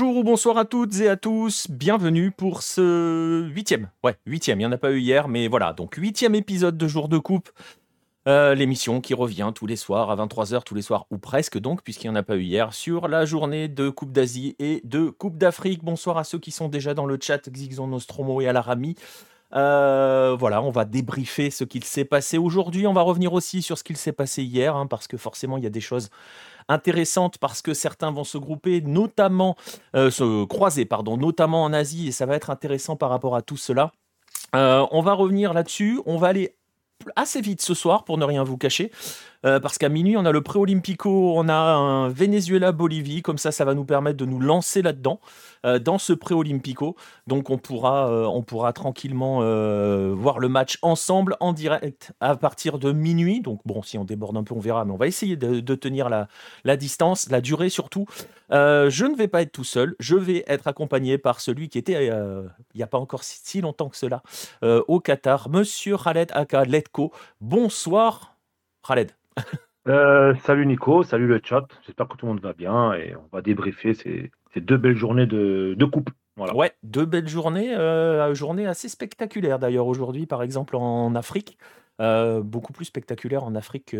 Bonjour ou bonsoir à toutes et à tous, bienvenue pour ce huitième, ouais, huitième, il n'y en a pas eu hier, mais voilà, donc huitième épisode de Jour de Coupe, euh, l'émission qui revient tous les soirs à 23h, tous les soirs, ou presque donc, puisqu'il n'y en a pas eu hier, sur la journée de Coupe d'Asie et de Coupe d'Afrique. Bonsoir à ceux qui sont déjà dans le chat, Xixon Nostromo et Alarami. Euh, voilà, on va débriefer ce qu'il s'est passé aujourd'hui. On va revenir aussi sur ce qu'il s'est passé hier, hein, parce que forcément, il y a des choses intéressantes, parce que certains vont se grouper, notamment, euh, se croiser, pardon, notamment en Asie, et ça va être intéressant par rapport à tout cela. Euh, on va revenir là-dessus. On va aller assez vite ce soir, pour ne rien vous cacher. Euh, parce qu'à minuit, on a le pré-olympico, on a un Venezuela-Bolivie, comme ça, ça va nous permettre de nous lancer là-dedans, euh, dans ce pré-olympico. Donc, on pourra, euh, on pourra tranquillement voir le match ensemble, en direct, à partir de minuit. Donc, bon, si on déborde un peu, on verra, mais on va essayer de, tenir la, distance, la durée surtout. je ne vais pas être tout seul, je vais être accompagné par celui qui était, il n'y a pas encore si, longtemps que cela, au Qatar, Monsieur Khaled Aka Letko. Bonsoir, Khaled. Euh, salut Nico, salut le chat. J'espère que tout le monde va bien et on va débriefer ces, deux belles journées de, coupe. Voilà. Ouais, deux belles journées, euh, journées assez spectaculaires d'ailleurs aujourd'hui, par exemple en Afrique. Euh, beaucoup plus spectaculaire en Afrique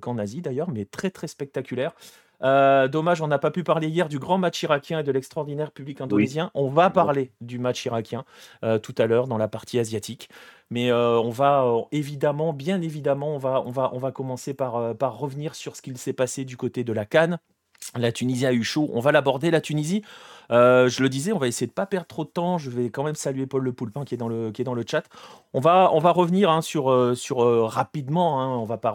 qu'en Asie d'ailleurs, mais très très spectaculaire. Euh, dommage, on n'a pas pu parler hier du grand match irakien et de l'extraordinaire public indonésien. On va parler du match irakien euh, tout à l'heure dans la partie asiatique. Mais euh, on va évidemment, bien évidemment, on va, on va, on va commencer par, par revenir sur ce qu'il s'est passé du côté de la Cannes. La Tunisie a eu chaud. On va l'aborder, la Tunisie. Euh, je le disais, on va essayer de pas perdre trop de temps. Je vais quand même saluer Paul Le Poulpin qui est dans le, qui est dans le chat. On va, on va revenir hein, sur, euh, sur euh, rapidement. Hein, on va pas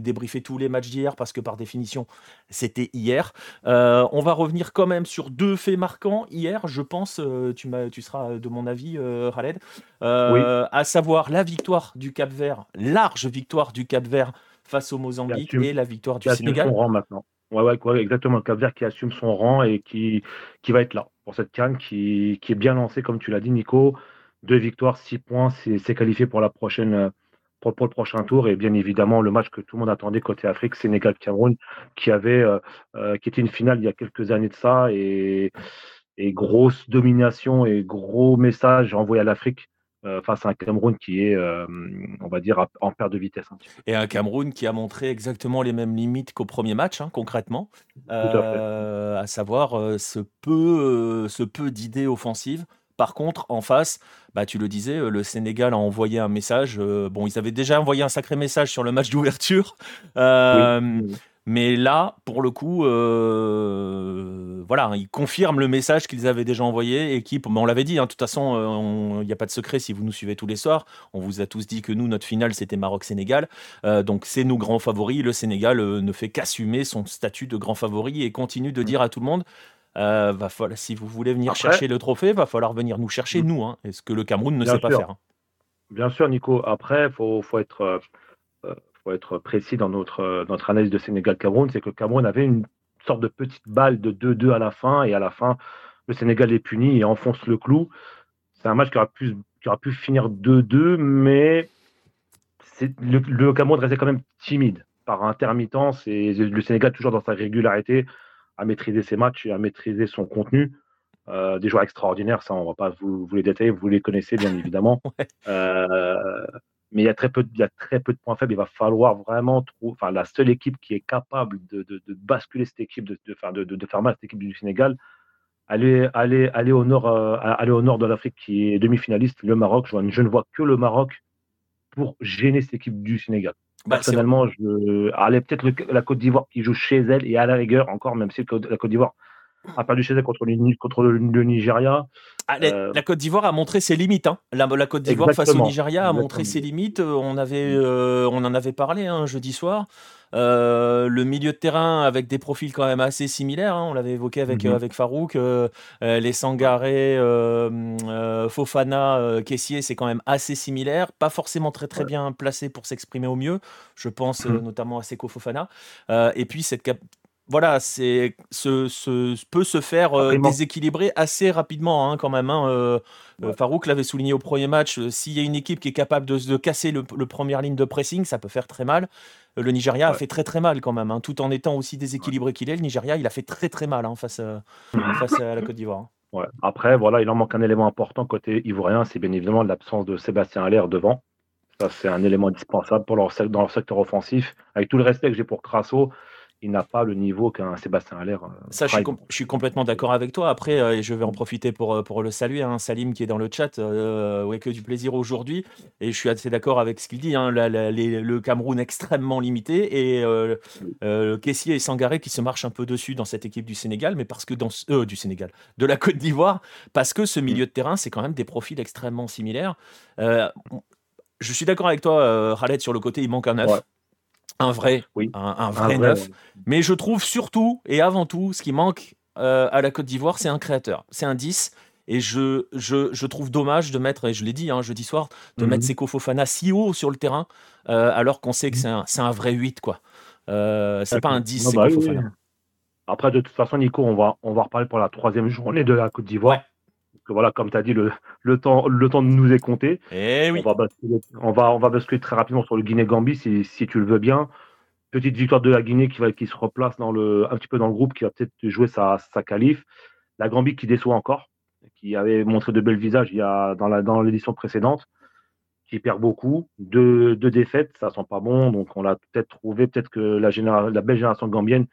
débriefer tous les matchs d'hier parce que par définition, c'était hier. on va revenir quand même sur deux faits marquants hier, je pense. tu, tu seras de mon avis, Khaled. À savoir la victoire du Cap Vert, large victoire du Cap Vert face au Mozambique et la victoire du Sénégal. maintenant. Ouais, ouais, exactement. Le Cap Vert qui assume son rang et qui, qui va être là pour cette canne qui, qui est bien lancée, comme tu l'as dit, Nico. Deux victoires, six points, c'est qualifié pour la prochaine pour, le prochain tour. Et bien évidemment, le match que tout le monde attendait côté Afrique, Sénégal-Cameroun, qui avait euh, euh, qui était une finale il y a quelques années de ça et, et grosse domination et gros message envoyé à l'Afrique face à un Cameroun qui est, euh, on va dire, en perte de vitesse. Et un Cameroun qui a montré exactement les mêmes limites qu'au premier match, hein, concrètement, euh, à, savoir ce peu, ce peu d'idées offensives. Par contre, en face, bah, tu le disais, le Sénégal a envoyé un message. bon, ils avaient déjà envoyé un sacré message sur le match d'ouverture. Mais là, pour le coup, euh, voilà, ils confirment le message qu'ils avaient déjà envoyé. Équipe, on l'avait dit, hein, de toute façon, euh, il n'y a pas de secret si vous nous suivez tous les soirs. On vous a tous dit que nous, notre finale, c'était Maroc-Sénégal. Euh, donc, c'est nos grands favoris. Le Sénégal ne fait qu'assumer son statut de grand favori et continue de dire à tout le monde va falloir, si vous voulez venir chercher le trophée, va falloir venir nous chercher, mm. nous. Hein, ce que le Cameroun ne sait pas faire. Hein. Bien sûr, Nico. Après, il faut, faut, être pour être précis dans notre, euh, notre analyse de Sénégal-Cameroun, c'est que Cameroun avait une sorte de petite balle de 2-2 à la fin, et à la fin, le Sénégal est puni et enfonce le clou. C'est un match qui aurait pu, qui pu finir 2-2, mais le, le, Cameroun restait quand même timide par intermittence, et le Sénégal, toujours dans sa régularité, à maîtriser ses matchs et à maîtriser son contenu. Euh, des joueurs extraordinaires, ça on va pas vous, vous, les détailler, vous les connaissez bien évidemment. euh, mais il y a très peu, il y a très peu de points faibles. Il va falloir vraiment trouver, enfin, la seule équipe qui est capable de, de, de basculer cette équipe, de, de, faire, de, de faire mal à cette équipe du Sénégal, aller, aller, aller au nord, euh, aller au nord de l'Afrique qui est demi-finaliste, le Maroc. Je, je, ne vois que le Maroc pour gêner cette équipe du Sénégal. Bah, Personnellement, je, allez peut-être la Côte d'Ivoire qui joue chez elle et à la rigueur encore, même si la Côte d'Ivoire a perdu chez elle contre le, contre le, Nigeria. Ah, euh, la, Côte d'Ivoire a montré ses limites. Hein. La, Côte d'Ivoire face au Nigeria a montré ses limites. Euh, on, avait, euh, on en avait parlé un hein, jeudi soir. le milieu de terrain avec des profils quand même assez similaires. Hein. On l'avait évoqué avec, mhm. avec Farouk. les Sangaré, Fofana, Kessier, c'est quand même assez similaire. Pas forcément très très bien placé pour s'exprimer au mieux. Je pense mhm. notamment à Seko Fofana. et puis cette, voilà, c'est ce, peut se faire euh, déséquilibrer assez rapidement hein, quand même. Hein, euh, euh, Farouk l'avait souligné au premier match. S'il y a une équipe qui est capable de, casser le, première ligne de pressing, ça peut faire très mal. Le Nigeria a fait très très mal quand même, hein, tout en étant aussi déséquilibré qu'il est. Le Nigeria, il a fait très très mal face, face à la Côte d'Ivoire. Après, voilà, il en manque un élément important côté ivoirien, c'est bien évidemment l'absence de Sébastien Allaire devant. Ça, c'est un élément indispensable pour leur, dans leur secteur offensif. Avec tout le respect que j'ai pour Crasso, il n'a pas le niveau qu'un Sébastien Allaire. Euh, ça, je suis, complètement d'accord avec toi. Après, euh, je vais en profiter pour, euh, pour le saluer. Hein, Salim qui est dans le chat, ouais, que du plaisir aujourd'hui. Et je suis assez d'accord avec ce qu'il dit. Hein, le Cameroun extrêmement limité et euh, Kessier et Sangaré qui se marchent un peu dessus dans cette équipe du Sénégal, mais parce que dans du Sénégal, de la Côte d'Ivoire, parce que ce milieu de terrain, c'est quand même des profils extrêmement similaires. je suis d'accord avec toi, Khaled, sur le côté, il manque un œuf un vrai, oui. un, vrai neuf. Mais je trouve surtout et avant tout, ce qui manque euh, à la Côte d'Ivoire, c'est un créateur, c'est un 10. Et je, je, je, trouve dommage de mettre, et je l'ai dit hein, jeudi soir, de mhm. mettre Seko Fofana si haut sur le terrain, euh, alors qu'on sait que c'est un, un, vrai 8. quoi. Euh, c'est pas un 10, bah Fofana. Après, de toute façon, Nico, on va, on va reparler pour la troisième journée de la Côte d'Ivoire. Voilà, comme tu as dit, le, le, temps, le temps de nous est compté. Et eh oui. on, va basculer, on, va, on va basculer très rapidement sur le Guinée-Gambie, si, si, tu le veux bien. Petite victoire de la Guinée qui, va, qui se replace dans le, un petit peu dans le groupe, qui va peut-être jouer sa, sa qualif. La Gambie qui déçoit encore, qui avait montré de belles visages il y a, dans, la, dans l'édition précédente, qui perd beaucoup. Deux, deux défaites, ça sent pas bon. Donc on l'a peut-être trouvé, peut-être que la, la belle génération gambienne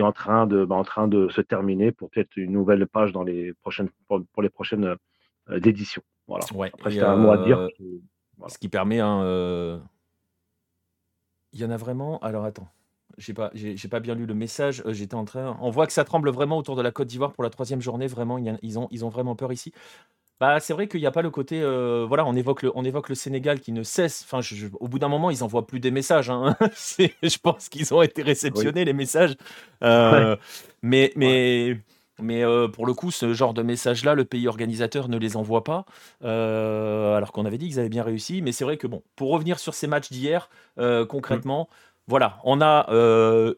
est en train de, bah, en train de se terminer pour peut-être une nouvelle page dans les prochaines, pour, les prochaines euh, éditions. Voilà. Après, c'est un mot à dire. Euh, ce qui permet un. Euh, il y en a vraiment. Alors attends. J'ai pas, j'ai, pas bien lu le message. J'étais en train. On voit que ça tremble vraiment autour de la Côte d'Ivoire pour la troisième journée. Vraiment, ils ont, ils ont vraiment peur ici. Bah, c'est vrai qu'il n'y a pas le côté, euh, voilà, on évoque le, on évoque le Sénégal qui ne cesse. Enfin, au bout d'un moment, ils envoient plus des messages. Hein. je pense qu'ils ont été réceptionnés les messages. Euh, mais, mais, mais euh, pour le coup, ce genre de messages-là, le pays organisateur ne les envoie pas. alors qu'on avait dit qu'ils avaient bien réussi. Mais c'est vrai que bon, pour revenir sur ces matchs d'hier, concrètement, mmh. voilà, on a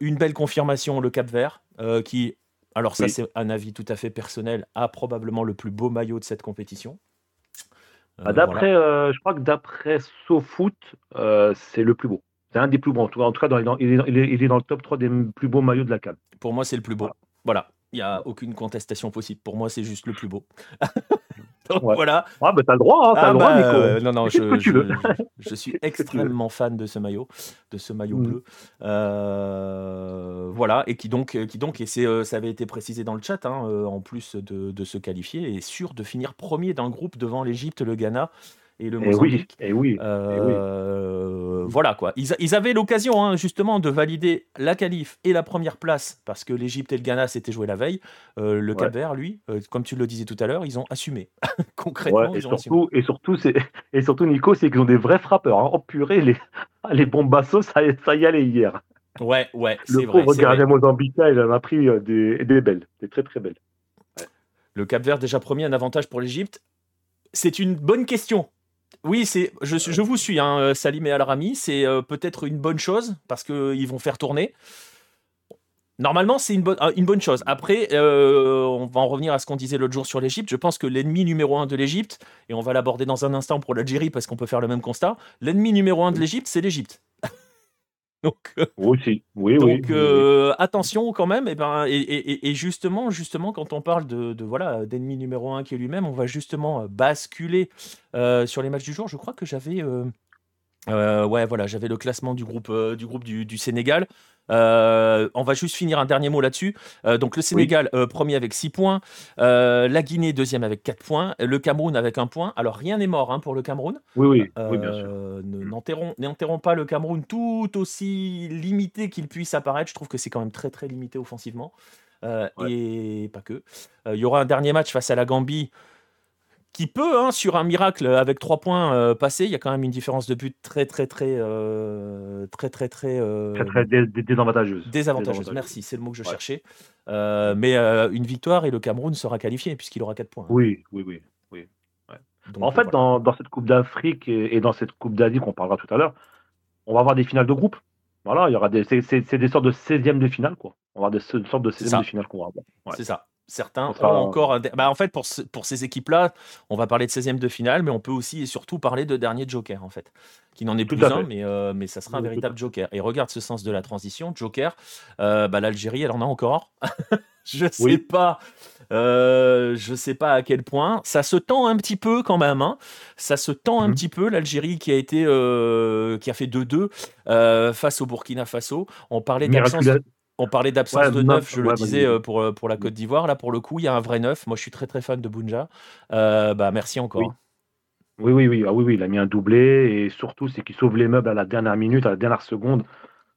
une belle confirmation, le Cap Vert, qui alors ça, c'est un avis tout à fait personnel, a probablement le plus beau maillot de cette compétition. Euh, bah, d'après, euh, je crois que d'après SoFoot, euh, c'est le plus beau. C'est un des plus beaux. En tout cas, il, est dans, le top 3 des plus beaux maillots de la CAN. Pour moi, c'est le plus beau. Voilà. Il n'y a aucune contestation possible. Pour moi, c'est juste le plus beau. voilà. Ah, bah, t'as le droit, hein, as le droit, ah, Nico. Euh, non, non, je, je, suis extrêmement fan de ce maillot, de ce maillot mm. bleu. Euh, voilà, et qui donc, qui donc et c'est, euh, ça avait été précisé dans le chat, hein, en plus de, de, se qualifier, est sûr de finir premier d'un groupe devant l'Égypte, le Ghana et le Mozambique. Et oui, et oui, euh, Voilà quoi. Ils, avaient l'occasion hein, justement de valider la qualif et la première place parce que l'Égypte et le Ghana s'étaient joués la veille. Euh, le Cap Vert, lui, euh, comme tu le disais tout à l'heure, ils ont assumé. Concrètement, et, surtout, et surtout, et surtout, Nico, c'est qu'ils ont des vrais frappeurs. Hein. Oh purée, les, les bombassos, ça, ça y allait hier. Ouais, ouais, c'est vrai. Le pauvre gardien il en a pris des, des belles, des très très belles. Le Cap Vert déjà premier, un avantage pour l'Égypte. C'est une bonne question oui, c'est, je, je, vous suis, hein, euh, Salim et Al-Rami. C'est euh, peut-être une bonne chose parce qu'ils vont faire tourner. Normalement, c'est une, bonne, euh, une bonne chose. Après, on va en revenir à ce qu'on disait l'autre jour sur l'Égypte. Je pense que l'ennemi numéro un de l'Égypte, et on va l'aborder dans un instant pour l'Algérie parce qu'on peut faire le même constat, l'ennemi numéro un de l'Égypte, c'est l'Égypte. Donc, euh, oui, oui, donc euh, attention quand même. Et, ben, et, justement, justement, quand on parle de, voilà d'ennemi numéro un qui est lui-même, on va justement euh, basculer sur les matchs du jour. Je crois que j'avais ouais, voilà, j'avais le classement du groupe, du, groupe du Sénégal. Euh, on va juste finir un dernier mot là-dessus. Euh, donc le Sénégal, euh, premier avec 6 points. la Guinée, deuxième avec 4 points. Le Cameroun avec 1 point. Alors rien n'est mort hein, pour le Cameroun. Oui, oui, bien sûr. N'enterrons pas le Cameroun tout aussi limité qu'il puisse apparaître. Je trouve que c'est quand même très très limité offensivement. Et pas que. Il y aura un dernier match face à la Gambie qui peut, hein, sur un miracle avec trois points euh, passés, il y a quand même une différence de but très, très, très, euh, très, très, très, euh, très, très désavantageuse. désavantageuse. Merci, c'est le mot que je cherchais. mais une victoire et le Cameroun sera qualifié puisqu'il aura quatre points. Oui, oui, oui. oui. en fait, dans, dans, cette Coupe d'Afrique et, dans cette Coupe d'Asie qu'on parlera tout à l'heure, on va avoir des finales de groupe. Voilà, il y aura des, c'est, des sortes de 16e de finale, quoi. On va avoir des, une sorte de 16 de finale qu'on va avoir. C'est ça. Certains ont encore. Bah, en fait, pour, pour ces équipes-là, on va parler de 16e de finale, mais on peut aussi et surtout parler de dernier joker, en fait. Qui n'en est plus un, mais, euh, mais ça sera un véritable joker. Et regarde ce sens de la transition. Joker, euh, bah, l'Algérie, elle en a encore. je sais pas. Euh, je sais pas à quel point. Ça se tend un petit peu quand même. Hein. Ça se tend un mmh petit peu. L'Algérie qui a été qui a fait 2-2 face au Burkina Faso. On parlait d'absence. On parlait d'absence de neuf, je le disais euh, pour, euh, pour la Côte d'Ivoire. Là, pour le coup, il y a un vrai neuf. Moi, je suis très très fan de Bunja. Euh, bah, merci encore. Oui. Oui, oui, Ah, oui, oui, il a mis un doublé et surtout, c'est qu'il sauve les meubles à la dernière minute, à la dernière seconde,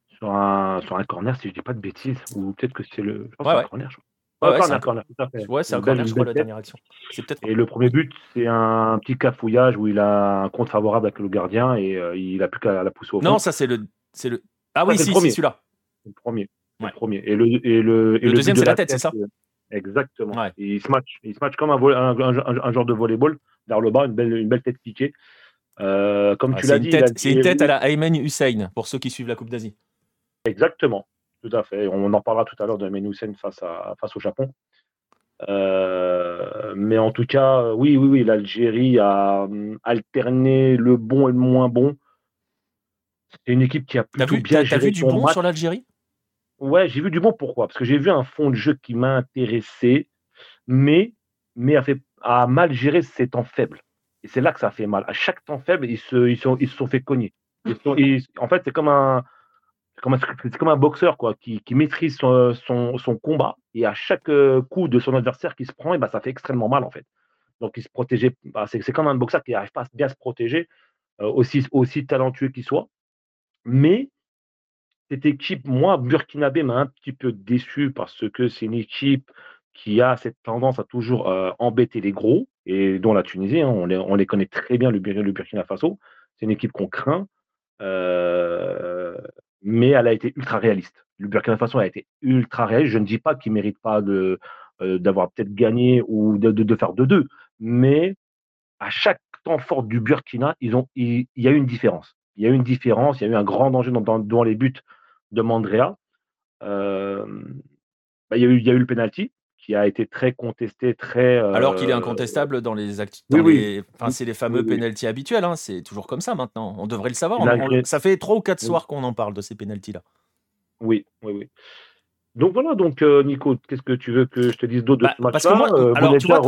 sur un, sur un corner, si je dis pas de bêtises. Ou peut-être que c'est le. Je ouais, un corner, je crois. Ouais, c'est un corner, tout à fait. Ouais, c'est un corner, je crois, la dernière action. Et le premier but, c'est un petit cafouillage où il a un compte favorable avec le gardien et il a plus qu'à la pousser au fond. Non, ça, c'est le, le. Ah oui, si, c'est celui-là. Le premier. Le premier. Et le, et le, et le, deuxième, c'est la, tête, c'est ça Exactement. Et il se match. Il se match comme un, un, un, genre de volleyball vers le bas, une belle, une belle tête piquée. Euh, comme tu l'as dit. C'est une tête à la Ayman Hussein pour ceux qui suivent la Coupe d'Asie. Exactement. Tout à fait. On en parlera tout à l'heure de Ayman Hussein face, à, face au Japon. Euh, mais en tout cas, oui, oui, oui, l'Algérie a hum, alterné le bon et le moins bon. C'est une équipe qui a plutôt as vu, bien as, vu du bon sur l'Algérie? Ouais, j'ai vu du bon pourquoi Parce que j'ai vu un fond de jeu qui m'a intéressé, mais, mais a, fait, a mal géré ses temps faibles. Et c'est là que ça fait mal. À chaque temps faible, ils se, ils sont, ils se sont fait cogner. en fait, c'est comme un, comme un, comme un boxeur quoi, qui, qui maîtrise son, son, combat et à chaque euh, coup de son adversaire qui se prend, et bah, ça fait extrêmement mal en fait. Donc il se protégeait. C'est, c'est comme un boxeur qui n'arrive pas à bien se protéger, euh, aussi, aussi talentueux qu'il soit. Mais cette équipe, moi, Burkinabé m'a un petit peu déçu parce que c'est une équipe qui a cette tendance à toujours euh, embêter les gros, et dont la Tunisie, hein, on, les, connaît très bien, le, Burkina Faso. C'est une équipe qu'on craint, euh, mais elle a été ultra réaliste. Le Burkina Faso a été ultra réaliste. Je ne dis pas qu'il ne mérite pas euh, d'avoir peut-être gagné ou de, de, faire 2-2, mais à chaque temps fort du Burkina, il, y a eu une différence. Il y a eu une différence, il y a eu un grand danger dans les buts de Mandrea. Bah, il, y a eu, il y a eu le penalty qui a été très contesté, très. Alors qu'il est euh, incontestable dans les actes. Oui, Enfin, c'est les fameux penalties habituels. Hein. C'est toujours comme ça maintenant. On devrait le savoir. Ça fait trois ou quatre soirs qu'on en parle de ces penalties là. Oui, oui, oui. Donc voilà, donc euh, Nico, qu'est-ce que tu veux que je te dise d'autre de bah, ce match-là Parce que moi, euh, alors, tu vois,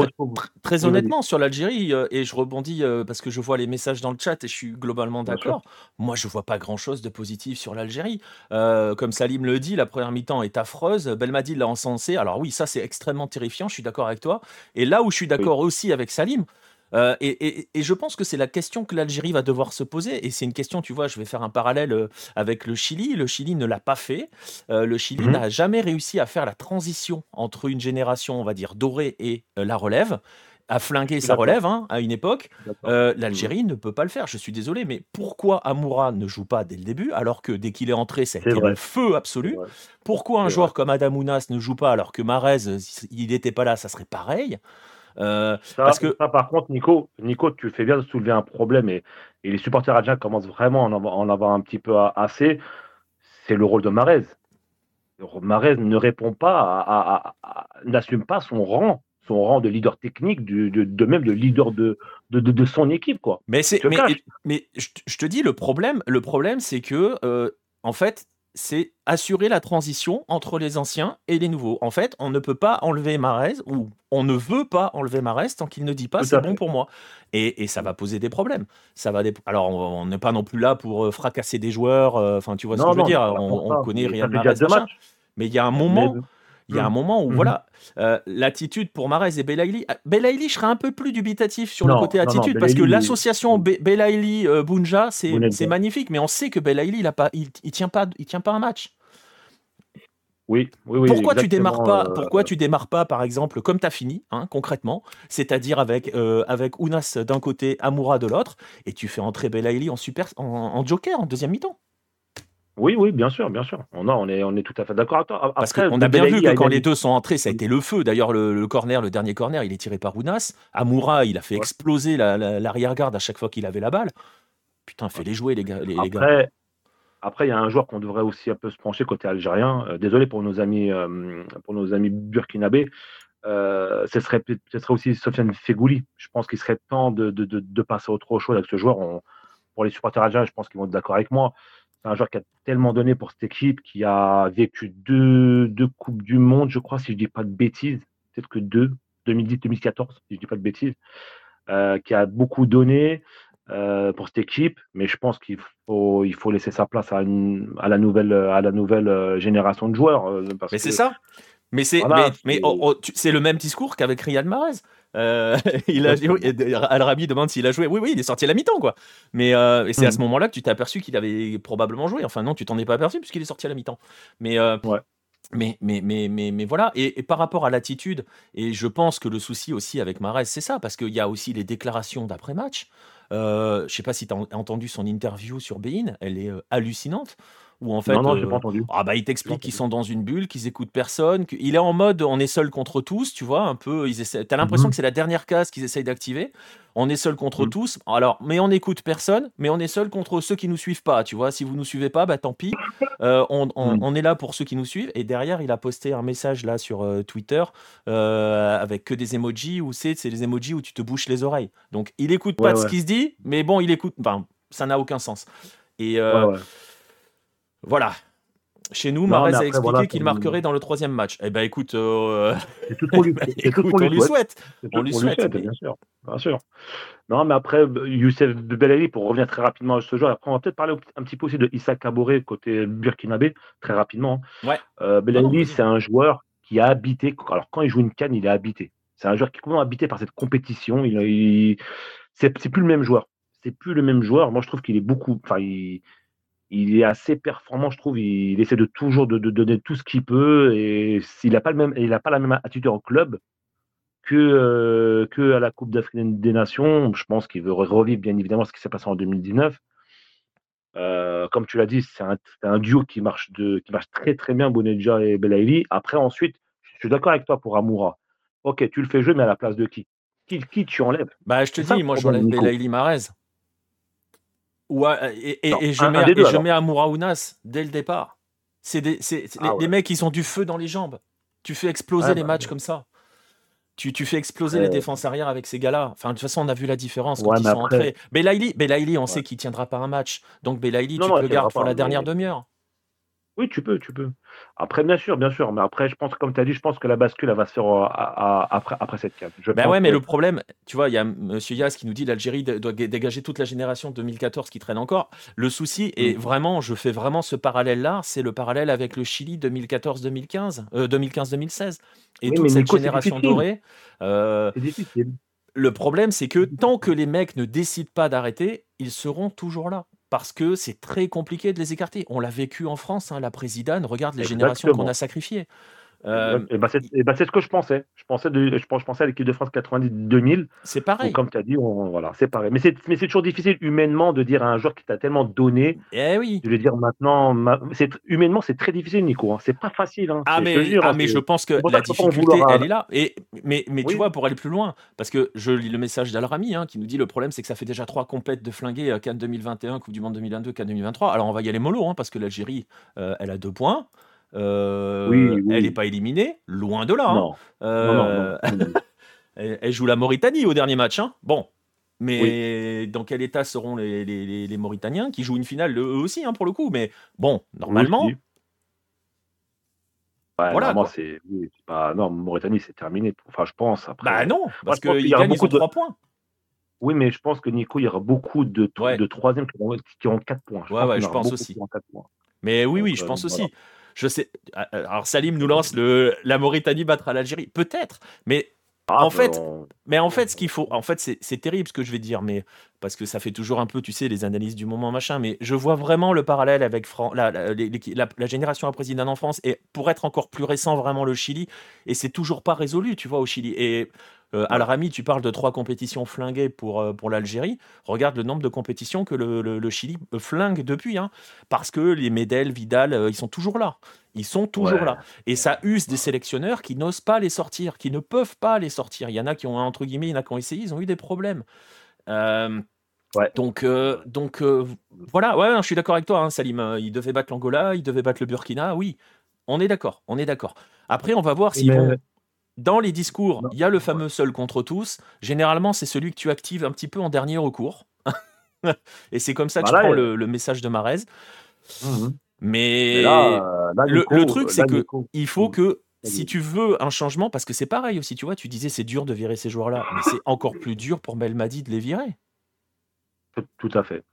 très, honnêtement, sur l'Algérie, euh, et je rebondis parce que je vois les messages dans le chat et je suis globalement d'accord. Moi, je vois pas grand-chose de positif sur l'Algérie. comme Salim le dit, la première mi-temps est affreuse. Belmadi l'a encensé. Alors oui, ça c'est extrêmement terrifiant. Je suis d'accord avec toi. Et là où je suis d'accord aussi avec Salim, euh, et, je pense que c'est la question que l'Algérie va devoir se poser. Et c'est une question, tu vois, je vais faire un parallèle euh, avec le Chili. Le Chili ne l'a pas fait. Euh, le Chili mmh n'a jamais réussi à faire la transition entre une génération, on va dire, dorée et la relève à flinguer sa relève hein, à une époque. L'Algérie ne peut pas le faire. Je suis désolé, mais pourquoi Amoura ne joue pas dès le début alors que dès qu'il est entré, ça a été le feu absolu? Pourquoi un joueur comme Adamounas ne joue pas alors que Marez, il n'était pas là, ça serait pareil? Euh, parce que... ça, par contre, Nico, Nico, tu fais bien de soulever un problème et, les supporters adjoints commencent vraiment à en avoir, un petit peu assez. C'est le rôle de Marez. Marez ne répond pas, n'assume pas son rang, son rang de leader technique, de, même de leader de, de, son équipe. Quoi. Mais, c'est, mais, je, te dis, le problème, le problème c'est que, euh, en fait, c'est assurer la transition entre les anciens et les nouveaux. En fait, on ne peut pas enlever Marez, ou on ne veut pas enlever Marez tant qu'il ne dit pas c'est bon pour moi. Et, ça va poser des problèmes. Ça va Alors, on n'est pas non plus là pour euh, fracasser des joueurs, euh, enfin, tu vois ce que je veux dire, on, connaît rien de Marez, mais il y a un moment il y a un mmh. moment où, mmh. voilà, euh, l'attitude pour Marez et Belaïli. Ah, Belaïli, je serais un peu plus dubitatif sur le côté attitude, parce que l'association Belaïli-Bunja, euh, c'est magnifique, mais on sait que Belaïli, il, pas, il, tient pas, il tient pas un match. Oui, oui, oui. Pourquoi tu démarres pas euh, Pourquoi tu démarres pas, par exemple, comme tu as fini, hein, concrètement, c'est-à-dire avec avec Ounas d'un côté, Amoura de l'autre, et tu fais entrer Belaïli en super, en joker en deuxième mi-temps? Oui, oui, bien sûr, bien sûr. On, a, on, est, on est tout à fait d'accord avec toi. Parce qu'on a bien vu que quand les deux sont entrés, ça a été le feu. D'ailleurs, le, corner, le dernier corner, il est tiré par Ounas. Amoura, il a fait exploser l'arrière-garde à chaque fois qu'il avait la balle. Putain, fais-les jouer, les gars. Les, après, Après, il y a un joueur qu'on devrait aussi un peu se pencher côté algérien. désolé pour nos amis, pour nos amis burkinabés. ce, serait, ce serait aussi Sofiane Fegouli. Je pense qu'il serait temps de, de, de, passer autre chose avec ce joueur. pour les supporters algériens, je pense qu'ils vont être d'accord avec moi. C'est un joueur qui a tellement donné pour cette équipe, qui a vécu deux, deux Coupes du Monde, je crois, si je ne dis pas de bêtises. Peut-être que deux, 2010-2014, si je ne dis pas de bêtises. Euh, qui a beaucoup donné euh, pour cette équipe, mais je pense qu'il faut, il faut laisser sa place à, à la nouvelle, à la nouvelle euh, génération de joueurs. mais c'est ça. Mais c'est mais, oh, oh, c'est le même discours qu'avec Riyad Mahrez. il a, Al-Rabi demande s'il a joué. Oui, oui, il est sorti à la mi-temps, quoi. Mais c'est à hmm. ce moment-là que tu t'es aperçu qu'il avait probablement joué. Enfin, non, tu t'en es pas aperçu puisqu'il est sorti à la mi-temps. Mais ouais. Mais, mais, mais, mais, mais voilà, et, par rapport à l'attitude, et je pense que le souci aussi avec Marez, c'est ça, parce qu'il y a aussi les déclarations d'après-match. Euh, je ne sais pas si tu as entendu son interview sur Bein, elle est euh, hallucinante. Où en fait, non, non, euh, pas entendu. Ah bah, il t'explique qu'ils sont dans une bulle, qu'ils écoutent personne. Il est en mode on est seul contre tous, tu vois, un peu. Ils essaient... T'as l'impression mmh que c'est la dernière case qu'ils essayent d'activer. On est seul contre mmh. tous. Alors, mais on n'écoute personne, mais on est seul contre ceux qui nous suivent pas, tu vois. Si vous nous suivez pas, bah tant pis. Euh, on, mmh. on, est là pour ceux qui nous suivent. Et derrière, il a posté un message là sur euh, Twitter avec que des emojis où c'est les emojis où tu te bouches les oreilles. Donc, il écoute pas de ce qui se dit, mais bon, il écoute. Enfin, ça n'a aucun sens. Et voilà. Chez nous, Marez a expliqué qu'il marquerait dans le troisième match. Eh ben écoute, euh, tout on lui, souhaite. On lui souhaite, bien sûr. Bien sûr. Non, mais après, Youssef Belali, pour revenir très rapidement à ce joueur, après on va peut-être parler un petit peu aussi de Issa Kaboré côté burkinabé, très rapidement. Ouais. Euh, Belali, c'est un joueur qui a habité, alors quand il joue une canne, il est habité. C'est un joueur qui est complètement habité par cette compétition. Il, il c'est plus le même joueur. C'est plus le même joueur. Moi, je trouve qu'il est beaucoup. Enfin, il, il est assez performant, je trouve. Il, essaie de toujours de, donner tout ce qu'il peut et s'il n'a pas le même, il a pas la même attitude en club que, euh, que à la Coupe d'Afrique des Nations. Je pense qu'il veut revivre bien évidemment ce qui s'est passé en 2019. Euh, comme tu l'as dit, c'est un, duo qui marche, de, qui marche très très bien, Boneja et Belaïli. Après, ensuite, je suis d'accord avec toi pour Amoura. Ok, tu le fais jouer, mais à la place de qui? Qui, qui tu enlèves? Bah, je te dis, moi, j'enlève Belaïli Marez. Ouais, et, et, je, mets, et je mets Amouraounas dès le départ. C'est des, ah les, mecs, ils ont du feu dans les jambes. Tu fais exploser les bah, matchs comme ça. Tu, tu, fais exploser les défenses arrière avec ces gars-là. Enfin, de toute façon, on a vu la différence quand ils sont entrés. Belaïli, on sait qu'il tiendra pas un match. Donc Belaïli, tu le gardes pour la dernière demi-heure. Oui, tu peux, tu peux. Après, bien sûr, bien sûr. Mais après, je pense, comme tu as dit, je pense que la bascule, elle va se faire euh, après, après cette carte. Ben ouais, mais le problème, tu vois, il y a M. Yas qui nous dit l'Algérie doit dégager toute la génération 2014 qui traîne encore. Le souci, et mm. vraiment, je fais vraiment ce parallèle-là, c'est le parallèle avec le Chili 2014-2015, 2015-2016. Euh, et toute cette génération dorée. Euh, c'est difficile. Le problème, c'est que tant que les mecs ne décident pas d'arrêter, ils seront toujours là parce que c'est très compliqué de les écarter. On l'a vécu en France, hein, la présidente, regarde les générations qu'on a sacrifiées. Euh, et bah, bah c'est ce que je pensais. Je pensais, de, je, pensais à l'équipe de France 90-2000. C'est pareil. comme tu as dit, voilà, c'est pareil. Mais c'est toujours difficile humainement de dire à un joueur qui t'a tellement donné, eh oui. de lui dire maintenant. humainement, c'est très difficile, Nico. Hein. C'est pas facile. Hein. Ah, mais, je, ah, hein, mais je pense que la difficulté, elle est là. Et, mais mais tu vois, pour aller plus loin, parce que je lis le message d'Alrami qui nous dit le problème, c'est que ça fait déjà trois compètes de flingués Cannes 2021, Coupe du Monde 2022, Cannes 2023. Alors on va y aller mollo, parce que l'Algérie, euh, elle a deux points. Euh, elle n'est pas éliminée, loin de là. Hein. Euh, elle, joue la Mauritanie au dernier match. Hein. Bon, mais dans quel état seront les, les, Mauritaniens qui jouent une finale eux aussi, hein, pour le coup. Mais bon, normalement. voilà, c'est pas non Mauritanie c'est terminé. Enfin je pense après. Bah non parce qu'il y a beaucoup de trois points. Oui mais je pense que Nico il y aura beaucoup de, de troisième qui auront, quatre points. Je ouais, je pense aussi. mais oui oui je euh, pense aussi je sais. Ah, euh, alors Salim nous lance le la Mauritanie battra l'Algérie, peut-être, mais ah, en fait, mais en fait, ce qu'il faut, en fait, c'est terrible ce que je vais dire, mais parce que ça fait toujours un peu, tu sais, les analyses du moment machin. Mais je vois vraiment le parallèle avec la, la, la, génération après Zidane en France et pour être encore plus récent, vraiment le Chili. Et c'est toujours pas résolu, tu vois, au Chili. Et euh, Al-Rami, tu parles de trois compétitions flinguées pour, euh, pour l'Algérie. Regarde le nombre de compétitions que le, le, Chili flingue depuis. Hein, parce que les Medel, Vidal, euh, ils sont toujours là. Ils sont toujours là. Et ça use des sélectionneurs qui n'osent pas les sortir, qui ne peuvent pas les sortir. Il y en a qui ont, entre guillemets, il y en a qui ont essayé, ils ont eu des problèmes. Donc, donc voilà, ouais, je suis d'accord avec toi, hein, Salim. Il devait battre l'Angola, il devait battre le Burkina, oui. On est d'accord, on est d'accord. Après, on va voir si Dans les discours, il y a le fameux seul contre tous. Généralement, c'est celui que tu actives un petit peu en dernier recours. Et c'est comme ça que je prends le, message de Marez. Mmh Mais, le, truc, c'est que il faut mmh. que si tu veux un changement, parce que c'est pareil aussi, tu vois, tu disais c'est dur de virer ces joueurs-là, mais c'est encore plus dur pour Belmadi de les virer. Tout à fait.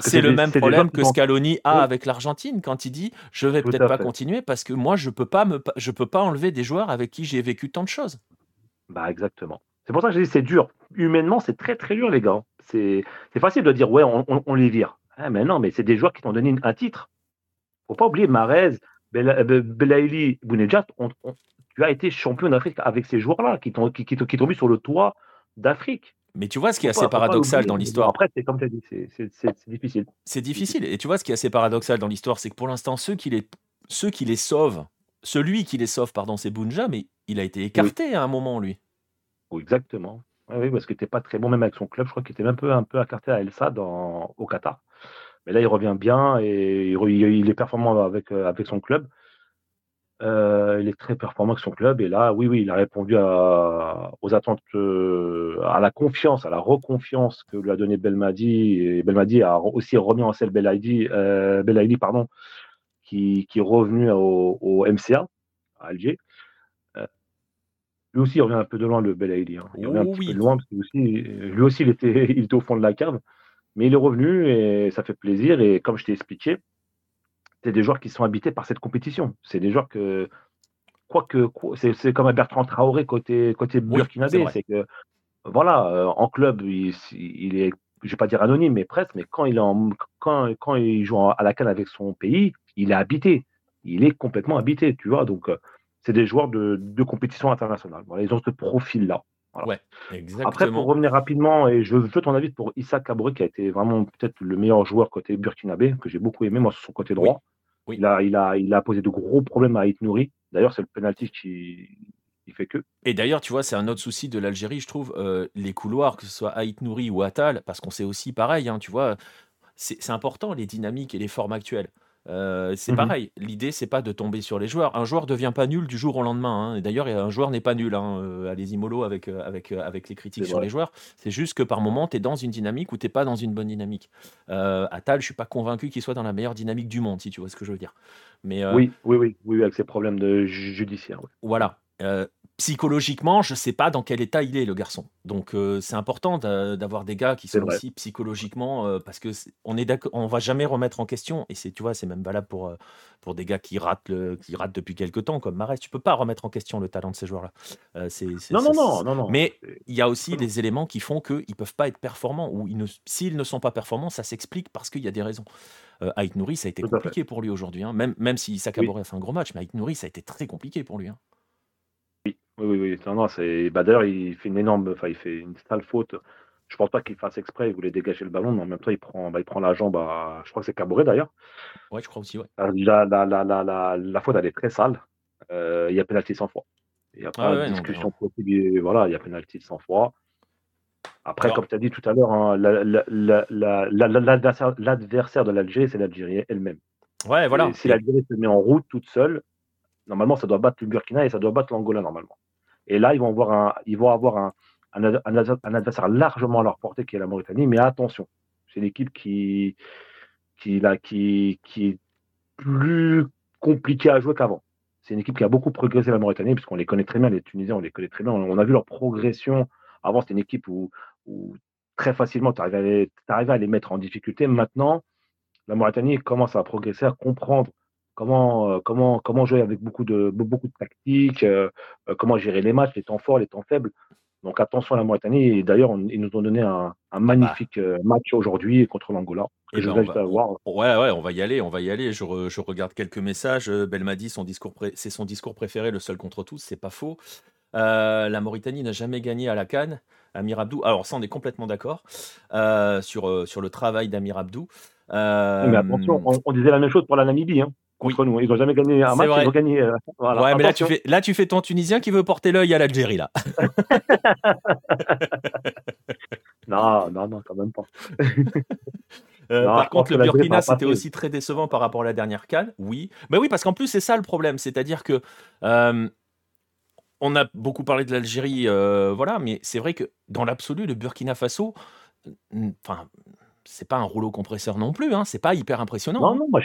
C'est le même problème que Scaloni a avec l'Argentine quand il dit je vais peut-être pas continuer parce que moi je peux pas me je peux pas enlever des joueurs avec qui j'ai vécu tant de choses. Bah exactement. C'est pour ça que je dis c'est dur. Humainement, c'est très très dur les gars. C'est facile de dire ouais on, les vire. Ah, mais non, mais c'est des joueurs qui t'ont donné un titre. Faut pas oublier Marez, Belaïli, Bounedjat, tu as été champion d'Afrique avec ces joueurs-là qui t'ont qui, qui, mis sur le toit d'Afrique. Mais tu vois ce qui est assez paradoxal dans l'histoire. Après, c'est comme tu as dit, c'est difficile. C'est difficile. Et tu vois ce qui est assez paradoxal dans l'histoire, c'est que pour l'instant, ceux qui les, ceux qui les sauvent, celui qui les sauve, pardon, c'est Bunja, mais il a été écarté à un moment, lui. Oui, exactement. Oui, parce qu'il n'était pas très bon, même avec son club. Je crois qu'il était un peu, un peu écarté à Elsa dans, au Qatar. Mais là, il revient bien et il, est performant avec, euh, avec son club. Euh, il est très performant avec son club. Et là, oui, oui, il a répondu aux attentes, euh, à la confiance, à la reconfiance que lui a donné Belmadi. Et Belmadi a aussi remis en selle Belaïdi, pardon, qui, est revenu au, MCA, à Alger. lui aussi, il revient un peu de loin, le Belaïdi. Hein. Il revient un peu de loin parce que lui aussi, il était, il était au fond de la cave. Mais il est revenu et ça fait plaisir. Et comme je t'ai expliqué, c'est des joueurs qui sont habités par cette compétition. C'est des joueurs que, quoi que, c'est comme un Bertrand Traoré côté, côté burkinabé. C'est que, voilà, euh, en club, il, est, je vais pas dire anonyme, mais presque, mais quand il, est en, quand, quand il joue à la canne avec son pays, il est habité. Il est complètement habité, tu vois. Donc, euh, c'est des joueurs de, de compétition internationale. Voilà, ils ont ce profil-là. Ouais, exactement. Après, pour revenir rapidement, et je veux ton avis pour Issa Kabri, qui a été vraiment peut-être le meilleur joueur côté burkinabé, que j'ai beaucoup aimé, moi, sur son côté droit. Oui. Il, a, il, a, il a posé de gros problèmes à Nouri. D'ailleurs, c'est le penalty qui, qui fait que. Et d'ailleurs, tu vois, c'est un autre souci de l'Algérie, je trouve, euh, les couloirs, que ce soit Haït Nouri ou Atal, parce qu'on sait aussi pareil, hein, tu vois, c'est important les dynamiques et les formes actuelles. Euh, c'est mmh pareil. L'idée, c'est pas de tomber sur les joueurs. Un joueur devient pas nul du jour au lendemain. Hein. D'ailleurs, un joueur n'est pas nul. Hein. Euh, allez-y mollo avec, euh, avec, avec les critiques sur les joueurs. C'est juste que par moment, tu es dans une dynamique ou t'es pas dans une bonne dynamique. Euh, Atal, je suis pas convaincu qu'il soit dans la meilleure dynamique du monde, si tu vois ce que je veux dire. Mais oui, oui, oui, oui, avec ses problèmes de judiciaire. Voilà psychologiquement, je ne sais pas dans quel état il est, le garçon. Donc, euh, c'est important d'avoir des gars qui sont aussi psychologiquement, euh, parce que on est on va jamais remettre en question. Et c'est, tu vois, c'est même valable pour euh, pour des gars qui ratent le, qui ratent depuis quelques temps, comme Marès. Tu peux pas remettre en question le talent de ces joueurs-là. non, non, non, non, non, Mais il y a aussi des éléments qui font qu'ils peuvent pas être performants ou s'ils ne sont pas performants, ça s'explique parce qu'il y a des raisons. Euh, Nouri, ça a été compliqué pour lui aujourd'hui. Hein. Même, même si Sakamore a fait un gros match, mais Aït Nouri, ça a été très compliqué pour lui. Hein. Oui, oui, oui. c'est. Bah, d'ailleurs, il fait une énorme. Enfin, il fait une sale faute. Je pense pas qu'il fasse exprès. Il voulait dégager le ballon, mais en même temps, il prend, bah, il prend la jambe à. Je crois que c'est Caboret d'ailleurs. Ouais, je crois aussi, ouais. La, la, la, la, la faute, elle est très sale. Euh, il y a pénalty 100 fois. Il n'y a pas de discussion possible. Voilà, il y a pénalty 100 fois. Après, comme tu as dit tout à l'heure, hein, l'adversaire de l'Algérie, c'est l'Algérie elle-même. Ouais, voilà. si l'Algérie se met en route toute seule, normalement, ça doit battre le Burkina et ça doit battre l'Angola normalement. Et là, ils vont avoir un, adversaire largement à leur portée qui est la Mauritanie. Mais attention, c'est une équipe qui, qui, qui, est plus compliquée à jouer qu'avant. C'est une équipe qui a beaucoup progressé la Mauritanie, puisqu'on les connaît très bien, les Tunisiens, on les connaît très bien. On a vu leur progression. Avant, c'était une équipe où, très facilement, tu arrivais, à les mettre en difficulté. Maintenant, la Mauritanie commence à progresser, à comprendre comment, euh, comment, comment jouer avec beaucoup de, beaucoup de tactiques, euh, euh, comment gérer les matchs, les temps forts, les temps faibles. Donc attention à la Mauritanie. Et d'ailleurs, ils nous ont donné un, un ah bah. magnifique match aujourd'hui contre l'Angola. Et je ben on voir. Ouais, ouais, on va y aller, on va y aller. Je, je regarde quelques messages. Belmadi, son discours, c'est son discours préféré, le seul contre tous, c'est pas faux. la Mauritanie n'a jamais gagné à la Cannes. Amir Abdou. Alors ça, on est complètement d'accord sur, sur le travail d'Amir Abdou. Mais attention, on, on, disait la même chose pour la Namibie. Hein contre nous. Ils n'ont jamais gagné un match, ils ont gagné. Euh, ouais, mais là tu, fais, là, tu fais ton Tunisien qui veut porter l'œil à l'Algérie, là. Non, non, non, quand même pas. Euh, par contre, le Burkina, c'était aussi très décevant par rapport à la dernière canne. Oui. Mais oui, parce qu'en plus, c'est ça le problème. C'est-à-dire que. Euh, on a beaucoup parlé de l'Algérie, euh, voilà, mais c'est vrai que dans l'absolu, le Burkina Faso, enfin, c'est pas un rouleau compresseur non plus, hein, c'est pas hyper impressionnant. Non, hein. non, moi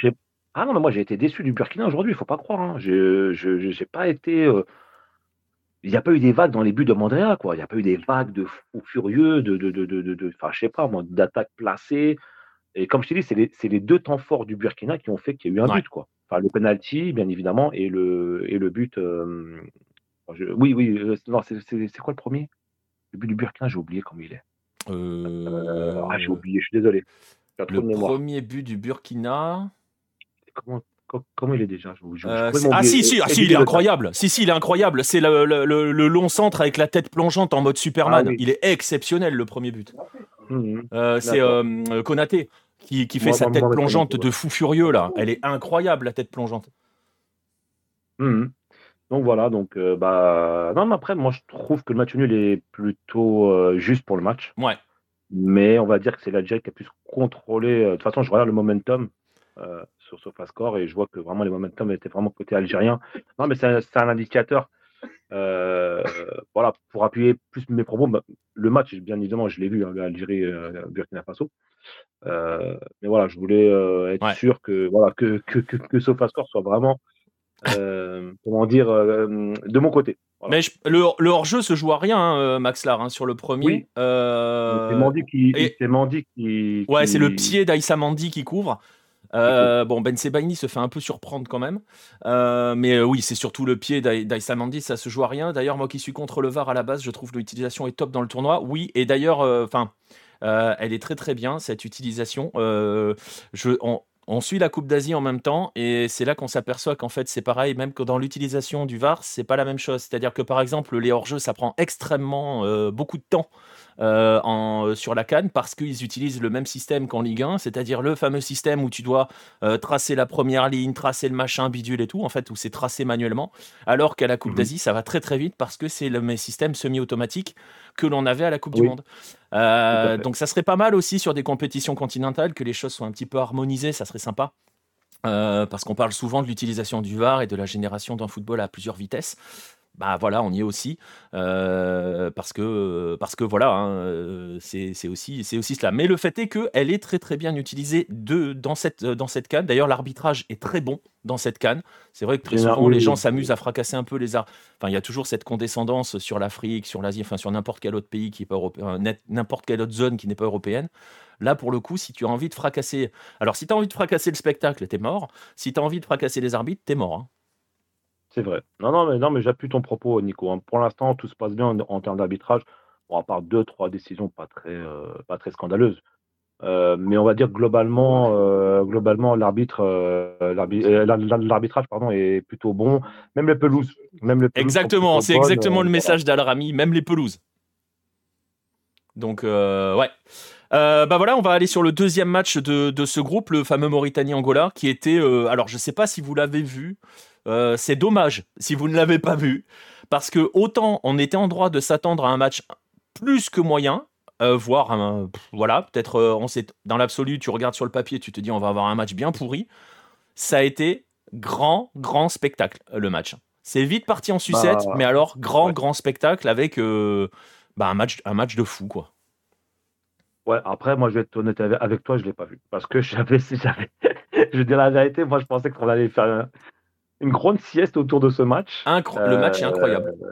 ah non, moi j'ai été déçu du Burkina aujourd'hui, il faut pas croire. Hein. Je n'ai pas été. Euh, il n'y a pas eu des vagues dans les buts de Mandrea, quoi. Il n'y a pas eu des vagues de fous furieux, de, de, de, de, enfin, je sais pas, d'attaques placées. Et comme je t'ai dit, c'est les, les, deux temps forts du Burkina qui ont fait qu'il y a eu un but, quoi. Enfin, le penalty, bien évidemment, et le, et le but. Euh, oui, oui, euh, c'est quoi le premier? Le but du Burkina, j'ai oublié comment il est. ah, j'ai oublié, je suis désolé. Le premier but du Burkina comment, il est déjà euh, Ah si, si, ah, si il est incroyable. Si, si, il est incroyable. C'est le, le, long centre avec la tête plongeante en mode Superman. Ah il est exceptionnel, le premier but. Mmh. Euh, c'est euh, Konaté qui, qui fait sa tête plongeante de fou furieux, là. Elle est incroyable, la tête plongeante. Mmh. Donc voilà, donc bah non, mais après moi je trouve que le match nul est plutôt juste pour le match. Ouais. Mais on va dire que c'est l'Algérie qui a pu se contrôler. De toute façon, je regarde le momentum sur SofaScore et je vois que vraiment les momentum étaient vraiment côté algérien. Non, mais c'est un, indicateur. Euh, voilà, pour appuyer plus mes propos, bah, le match, bien évidemment, je l'ai vu, hein, Algérie-Burkina Faso. Euh, mais voilà, je voulais euh, être sûr que, voilà, que, que, que, SofaScore soit vraiment, comment dire, de mon côté. Mais le, le hors-jeu se joue à rien, hein, Max Lar, hein, sur le premier. Oui. C'est Mandy qui. qui, ouais, c'est le pied d'Aïssa Mandy qui couvre. Euh, bon, Ben Sebaini se fait un peu surprendre quand même. Euh, mais euh, oui, c'est surtout le pied d'Aïssa Mandi, ça se joue à rien. D'ailleurs, moi qui suis contre le VAR à la base, je trouve l'utilisation est top dans le tournoi. Oui, et d'ailleurs, enfin, elle est très très bien cette utilisation. je, on, suit la Coupe d'Asie en même temps et c'est là qu'on s'aperçoit qu'en fait c'est pareil, même que dans l'utilisation du VAR, c'est pas la même chose. C'est-à-dire que par exemple, les hors-jeux, ça prend extrêmement beaucoup de temps euh, en, euh, sur la canne parce qu'ils utilisent le même système qu'en Ligue 1, c'est-à-dire le fameux système où tu dois euh, tracer la première ligne, tracer le machin, bidule et tout, en fait, où c'est tracé manuellement, alors qu'à la Coupe mhm. d'Asie, ça va très très vite parce que c'est le même système semi-automatique que l'on avait à la Coupe du Monde. donc ça serait pas mal aussi sur des compétitions continentales que les choses soient un petit peu harmonisées, ça serait sympa. parce qu'on parle souvent de l'utilisation du VAR et de la génération d'un football à plusieurs vitesses bah voilà, on y est aussi euh, parce que parce que voilà, hein, euh, c'est aussi c'est aussi cela. Mais le fait est que elle est très très bien utilisée de, dans cette dans cette canne. D'ailleurs, l'arbitrage est très bon dans cette canne. C'est vrai que très souvent les gens s'amusent à fracasser un peu les arts. Enfin, il y a toujours cette condescendance sur l'Afrique, sur l'Asie, enfin sur n'importe quel autre pays qui est pas européen, n'importe quelle autre zone qui n'est pas européenne. Là, pour le coup, si tu as envie de fracasser, alors si tu as envie de fracasser le spectacle, t'es mort. Si tu as envie de fracasser les arbitres, t'es mort. Hein. C'est vrai. Non, non, mais, non, mais j'appuie ton propos, Nico. Hein. Pour l'instant, tout se passe bien en, termes d'arbitrage. Bon, à part deux, trois décisions pas très, euh, pas très scandaleuses. Euh, mais on va dire globalement, euh, globalement l'arbitre, l'arbitrage pardon est plutôt bon. Même les pelouses, même les Exactement, c'est exactement le message d'Al-Rami, même les pelouses. Donc ouais. bah voilà, on va aller sur le deuxième match de, de ce groupe, le fameux Mauritanie-Angola, qui était. alors, je ne sais pas si vous l'avez vu. Euh, c'est dommage si vous ne l'avez pas vu, parce que autant on était en droit de s'attendre à un match plus que moyen, euh, voire voilà, peut-être euh, on sait dans l'absolu, tu regardes sur le papier, tu te dis on va avoir un match bien pourri. Ça a été grand, grand spectacle le match. C'est vite parti en sucette, bah, mais alors grand, grand spectacle avec bah, un match, un match de fou quoi. Ouais, après, moi, je vais être honnête avec toi, je ne l'ai pas vu. Parce que j'avais, j'avais, je vais dire la vérité, moi, je pensais qu'on allait faire une grande sieste autour de ce match. le match est incroyable. Euh,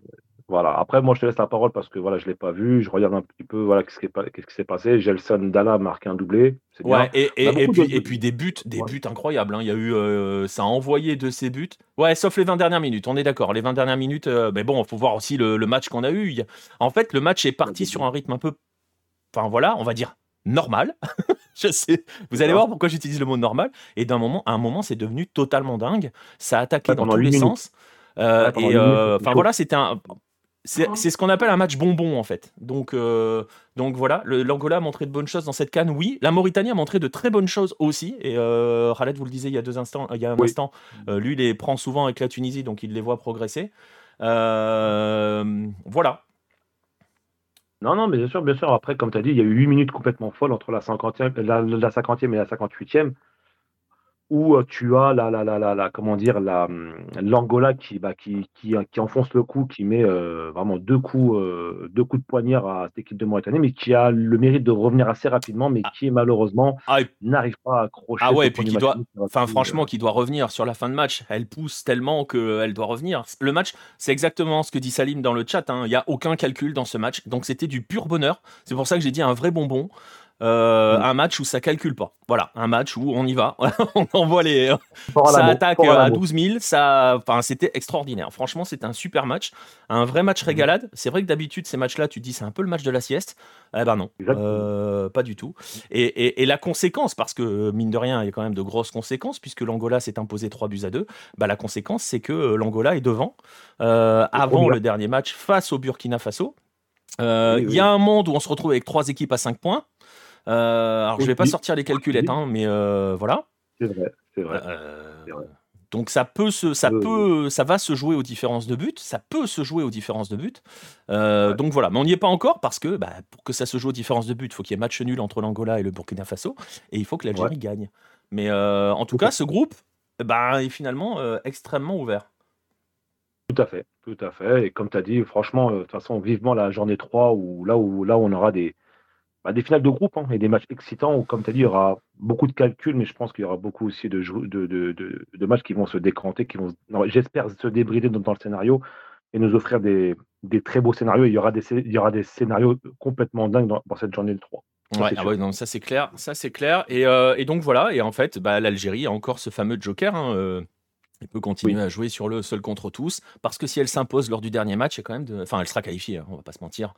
voilà. Après, moi, je te laisse la parole parce que voilà, je l'ai pas vu. Je regarde un petit peu voilà qu'est-ce qui s'est passé. Gelson Dalla a marqué un doublé. Ouais, et, et, puis, et puis des buts, des buts incroyables. Hein. Il y a eu, euh, ça a envoyé de ces buts. Ouais, sauf les 20 dernières minutes. On est d'accord. Les 20 dernières minutes. Euh, mais bon, il faut voir aussi le, match qu'on a eu. En fait, le match est parti sur un rythme un peu, enfin voilà, on va dire normal. je sais. Vous allez voir pourquoi j'utilise le mot normal. Et d'un moment, à un moment, c'est devenu totalement dingue. Ça a attaqué dans tous les sens. Euh, et euh, enfin voilà, c'était un. C'est ce qu'on appelle un match bonbon en fait. Donc, euh, donc voilà, l'Angola a montré de bonnes choses dans cette canne, oui. La Mauritanie a montré de très bonnes choses aussi. Et Khaled, vous le disiez il y a deux instants, il y a un instant, lui il les prend souvent avec la Tunisie, donc il les voit progresser. voilà, Non, non, mais bien sûr, bien sûr. Après, comme tu as dit, il y a eu 8 minutes complètement folles entre la 50e, la, la 50e et la 58e où tu as la, la, la, la, comment dire, la, mmh, l'Angola qui, bah, qui, qui, qui, enfonce le coup, qui met vraiment deux coups, deux coups de poignard à cette équipe de Mauritanie, mais qui a le mérite de revenir assez rapidement, mais ah. qui malheureusement ah, n'arrive pas à accrocher. Ah ouais, et puis qui doit, enfin franchement, qui doit revenir sur la fin de match. Elle pousse tellement qu'elle doit revenir. Le match, c'est exactement ce que dit Salim dans le chat. Hein. Il n'y a aucun calcul dans ce match, donc c'était du pur bonheur. C'est pour ça que j'ai dit un vrai bonbon. Euh, mm. un match où ça calcule pas. Voilà, un match où on y va, on envoie les. ça attaque à 12 000, ça, enfin, c'était extraordinaire. Franchement, c'était un super match, un vrai match mm. régalade. C'est vrai que d'habitude ces matchs-là, tu dis c'est un peu le match de la sieste. Eh ben non, euh, pas du tout. Et, la conséquence, parce que mine de rien, il y a quand même de grosses conséquences, puisque l'Angola s'est imposé 3 buts à 2. Bah, la conséquence, c'est que l'Angola est devant euh, avant le dernier match face au Burkina Faso. Il y a un monde où on se retrouve avec trois équipes à 5 points. Euh, alors, je vais pas sortir les calculettes, hein, mais euh, voilà. C'est vrai, c'est vrai. Euh, donc ça peut se, ça peut, ça va se jouer aux différences de but, ça peut se jouer aux différences de but. Donc voilà, mais on n'y est pas encore parce que bah, pour que ça se joue aux différences de but, il faut qu'il y ait match nul entre l'Angola et le Burkina Faso et il faut que l'Algérie gagne. Mais en tout cas, ce groupe bah, est finalement extrêmement ouvert. Tout à fait, tout à fait. Et comme tu as dit, franchement, de toute façon, vivement la journée 3 où là où là on aura des, bah, des finales de groupe hein, et des matchs excitants où, comme tu as dit, il y aura beaucoup de calculs, mais je pense qu'il y aura beaucoup aussi de, de, de, de, matchs qui vont se décanter, qui vont, j'espère, se débrider dans, le scénario et nous offrir des, des très beaux scénarios. il y aura des, il y aura des scénarios complètement dingues dans, cette journée de 3. Ça, ouais, ah non, ça c'est clair, ça c'est clair. Et, euh, et, donc voilà, et en fait, bah, l'Algérie a encore ce fameux joker. Hein, euh, elle peut continuer à jouer sur le seul contre tous, parce que si elle s'impose lors du dernier match, quand même de... enfin, elle sera qualifiée, hein, on va pas se mentir.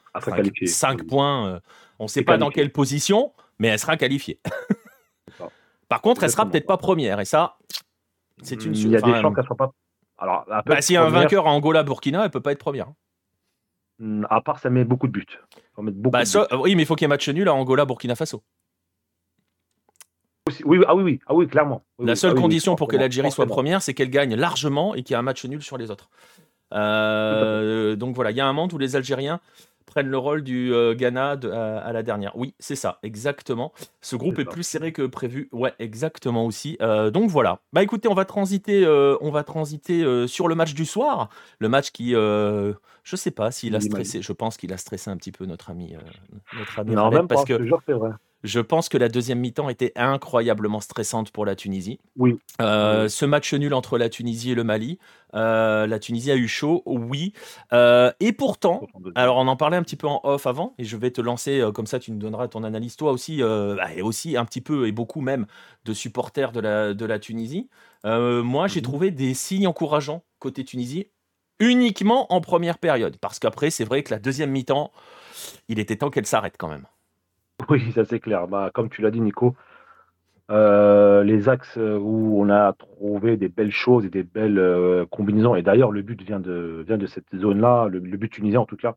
5, points, euh, on ne sait pas dans quelle position, mais elle sera qualifiée. Par contre, elle sera peut-être pas première, et ça, c'est une. Il y a des chances qu'elle soit pas. Alors, bah, si y a un vainqueur à Angola-Burkina, elle peut pas être première. Hmm, à part, ça met beaucoup de buts. Bah, oui, mais il faut qu'il y ait match nul à Angola-Burkina Faso. Oui, ah oui, oui, ah oui, clairement. la seule ah condition pour que l'Algérie soit première, c'est qu'elle gagne largement et qu'il y ait un match nul sur les autres. Euh, donc voilà, il y a un monde où les Algériens prennent le rôle du euh, Ghana à, la dernière. Oui, c'est ça, exactement. Ce groupe est, plus serré que prévu. Ouais, exactement aussi. Euh, donc voilà. Bah écoutez, on va transiter, on va transiter sur le match du soir, le match qui, je sais pas s'il a stressé. Je pense qu'il a stressé un petit peu notre ami, notre ami. Non, même parce que c'est vrai. Je pense que la deuxième mi-temps était incroyablement stressante pour la Tunisie. Oui. Euh, ce match nul entre la Tunisie et le Mali, euh, la Tunisie a eu chaud, oui. Euh, et pourtant, alors on en parlait un petit peu en off avant, et je vais te lancer comme ça, tu nous donneras ton analyse toi aussi, bah, et aussi un petit peu et beaucoup même de supporters de la, de la Tunisie. moi, j'ai mhm. trouvé des signes encourageants côté Tunisie, uniquement en première période, parce qu'après, c'est vrai que la deuxième mi-temps, il était temps qu'elle s'arrête quand même. Oui, ça c'est clair. Bah, comme tu l'as dit, Nico, euh, les axes où on a trouvé des belles choses et des belles euh, combinaisons, et d'ailleurs le but vient de, vient de cette zone-là, le, but tunisien en tout cas,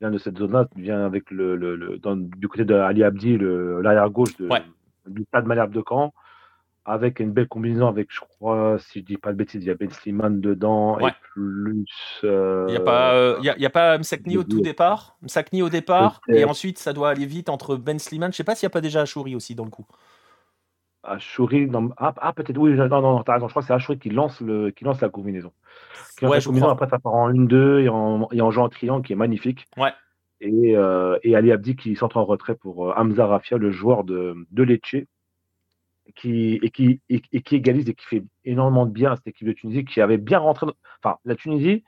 vient de cette zone-là, vient avec le, le, du côté de Ali Abdi, l'arrière gauche de, du stade Malherbe de Caen avec une belle combinaison avec, je crois, si je dis pas de bêtises, il y a Ben Slimane dedans et plus. Euh, il n'y a pas, euh, y a, pas Msakni au tout départ, Msakni au départ, et ensuite ça doit aller vite entre Ben Slimane. Je sais pas s'il n'y a pas déjà Achouri aussi dans le coup. Achouri, non, ah, ah peut-être oui, non, non, as raison, je crois que c'est Achouri qui lance, le, qui lance la combinaison. Qui lance la combinaison, après ça part en 1-2 et en, et en jeu en triangle qui est magnifique. Ouais. Et, euh, et Ali Abdi qui s'entre en retrait pour Hamza Rafia, le joueur de, de Lecce et, qui, égalise et qui fait énormément de bien à cette équipe de Tunisie qui avait bien rentré. Enfin, la Tunisie,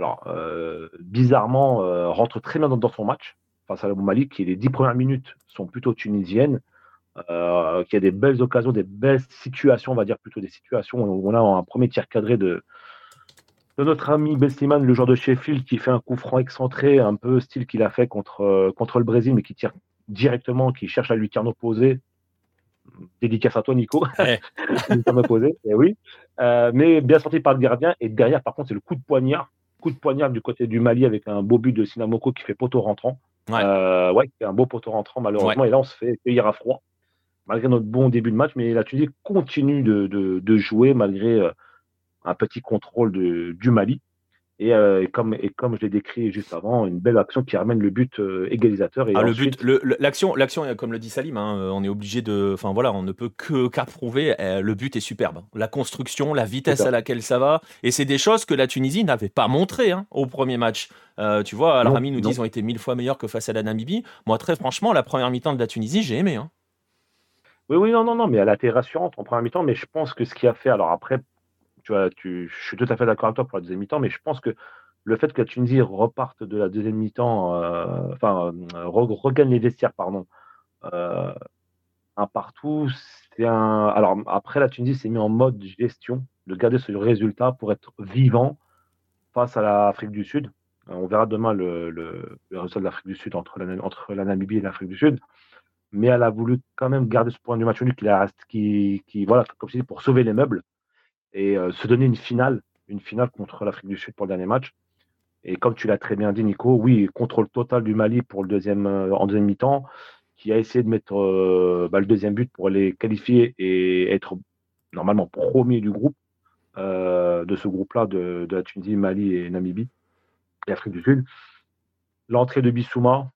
alors, euh, bizarrement, euh, rentre très bien dans, son match face à la Mali, qui les dix premières minutes sont plutôt tunisiennes, euh, qui a des belles occasions, des belles situations, on va dire plutôt des situations où on a un premier tir cadré de, notre ami Bestiman, le joueur de Sheffield, qui fait un coup franc excentré, un peu style qu'il a fait contre, contre le Brésil, mais qui tire directement, qui cherche la lucarne opposée dédicace à toi, Nico. Ouais. me poser, et oui. Euh, mais bien sorti par le gardien. Et derrière, par contre, c'est le coup de poignard. Coup de poignard du côté du Mali avec un beau but de Sinamoko qui fait poteau rentrant. Ouais, euh, ouais un beau poteau rentrant, malheureusement. Et là, on se fait cueillir à froid, malgré notre bon début de match. Mais la Tunisie continue de, de, jouer malgré euh, un petit contrôle de, du Mali. Euh, et, comme, et comme je l'ai décrit juste avant, une belle action qui ramène le but euh, égalisateur. Et ah, le but, l'action, l'action, comme le dit Salim, hein, euh, on est obligé de, enfin voilà, on ne peut que qu'approuver. le but est superbe. La construction, la vitesse à laquelle ça va, et c'est des choses que la Tunisie n'avait pas montré hein, au premier match. tu vois, Al-Rami nous dit qu'ils ont été mille fois meilleurs que face à la Namibie. Moi, très franchement, la première mi-temps de la Tunisie, j'ai aimé. Hein. Oui, oui, non, non, non, mais elle a été rassurante en première mi-temps. Mais je pense que ce qui a fait, alors après, tu vois, tu, je suis tout à fait d'accord avec toi pour la deuxième mi-temps, mais je pense que le fait que la Tunisie reparte de la deuxième mi-temps, euh, enfin, euh, regagne les vestiaires, pardon, euh, un partout, c'est un. Alors, après, la Tunisie s'est mis en mode gestion, de garder ce résultat pour être vivant face à l'Afrique du Sud. On verra demain le, résultat de l'Afrique du Sud entre la, entre la Namibie et l'Afrique du Sud. Mais elle a voulu quand même garder ce point du match nul qui, qui, voilà, comme je dis, pour sauver les meubles et se donner une finale, une finale contre l'Afrique du Sud pour le dernier match. Et comme tu l'as très bien dit, Nico, oui, contrôle total du Mali pour le deuxième, euh, en deuxième mi-temps, qui a essayé de mettre euh, bah, le deuxième but pour les qualifier et être normalement premier du groupe, euh, de ce groupe-là, de, la Tunisie, Mali et Namibie, et Afrique du Sud. L'entrée de Bissouma,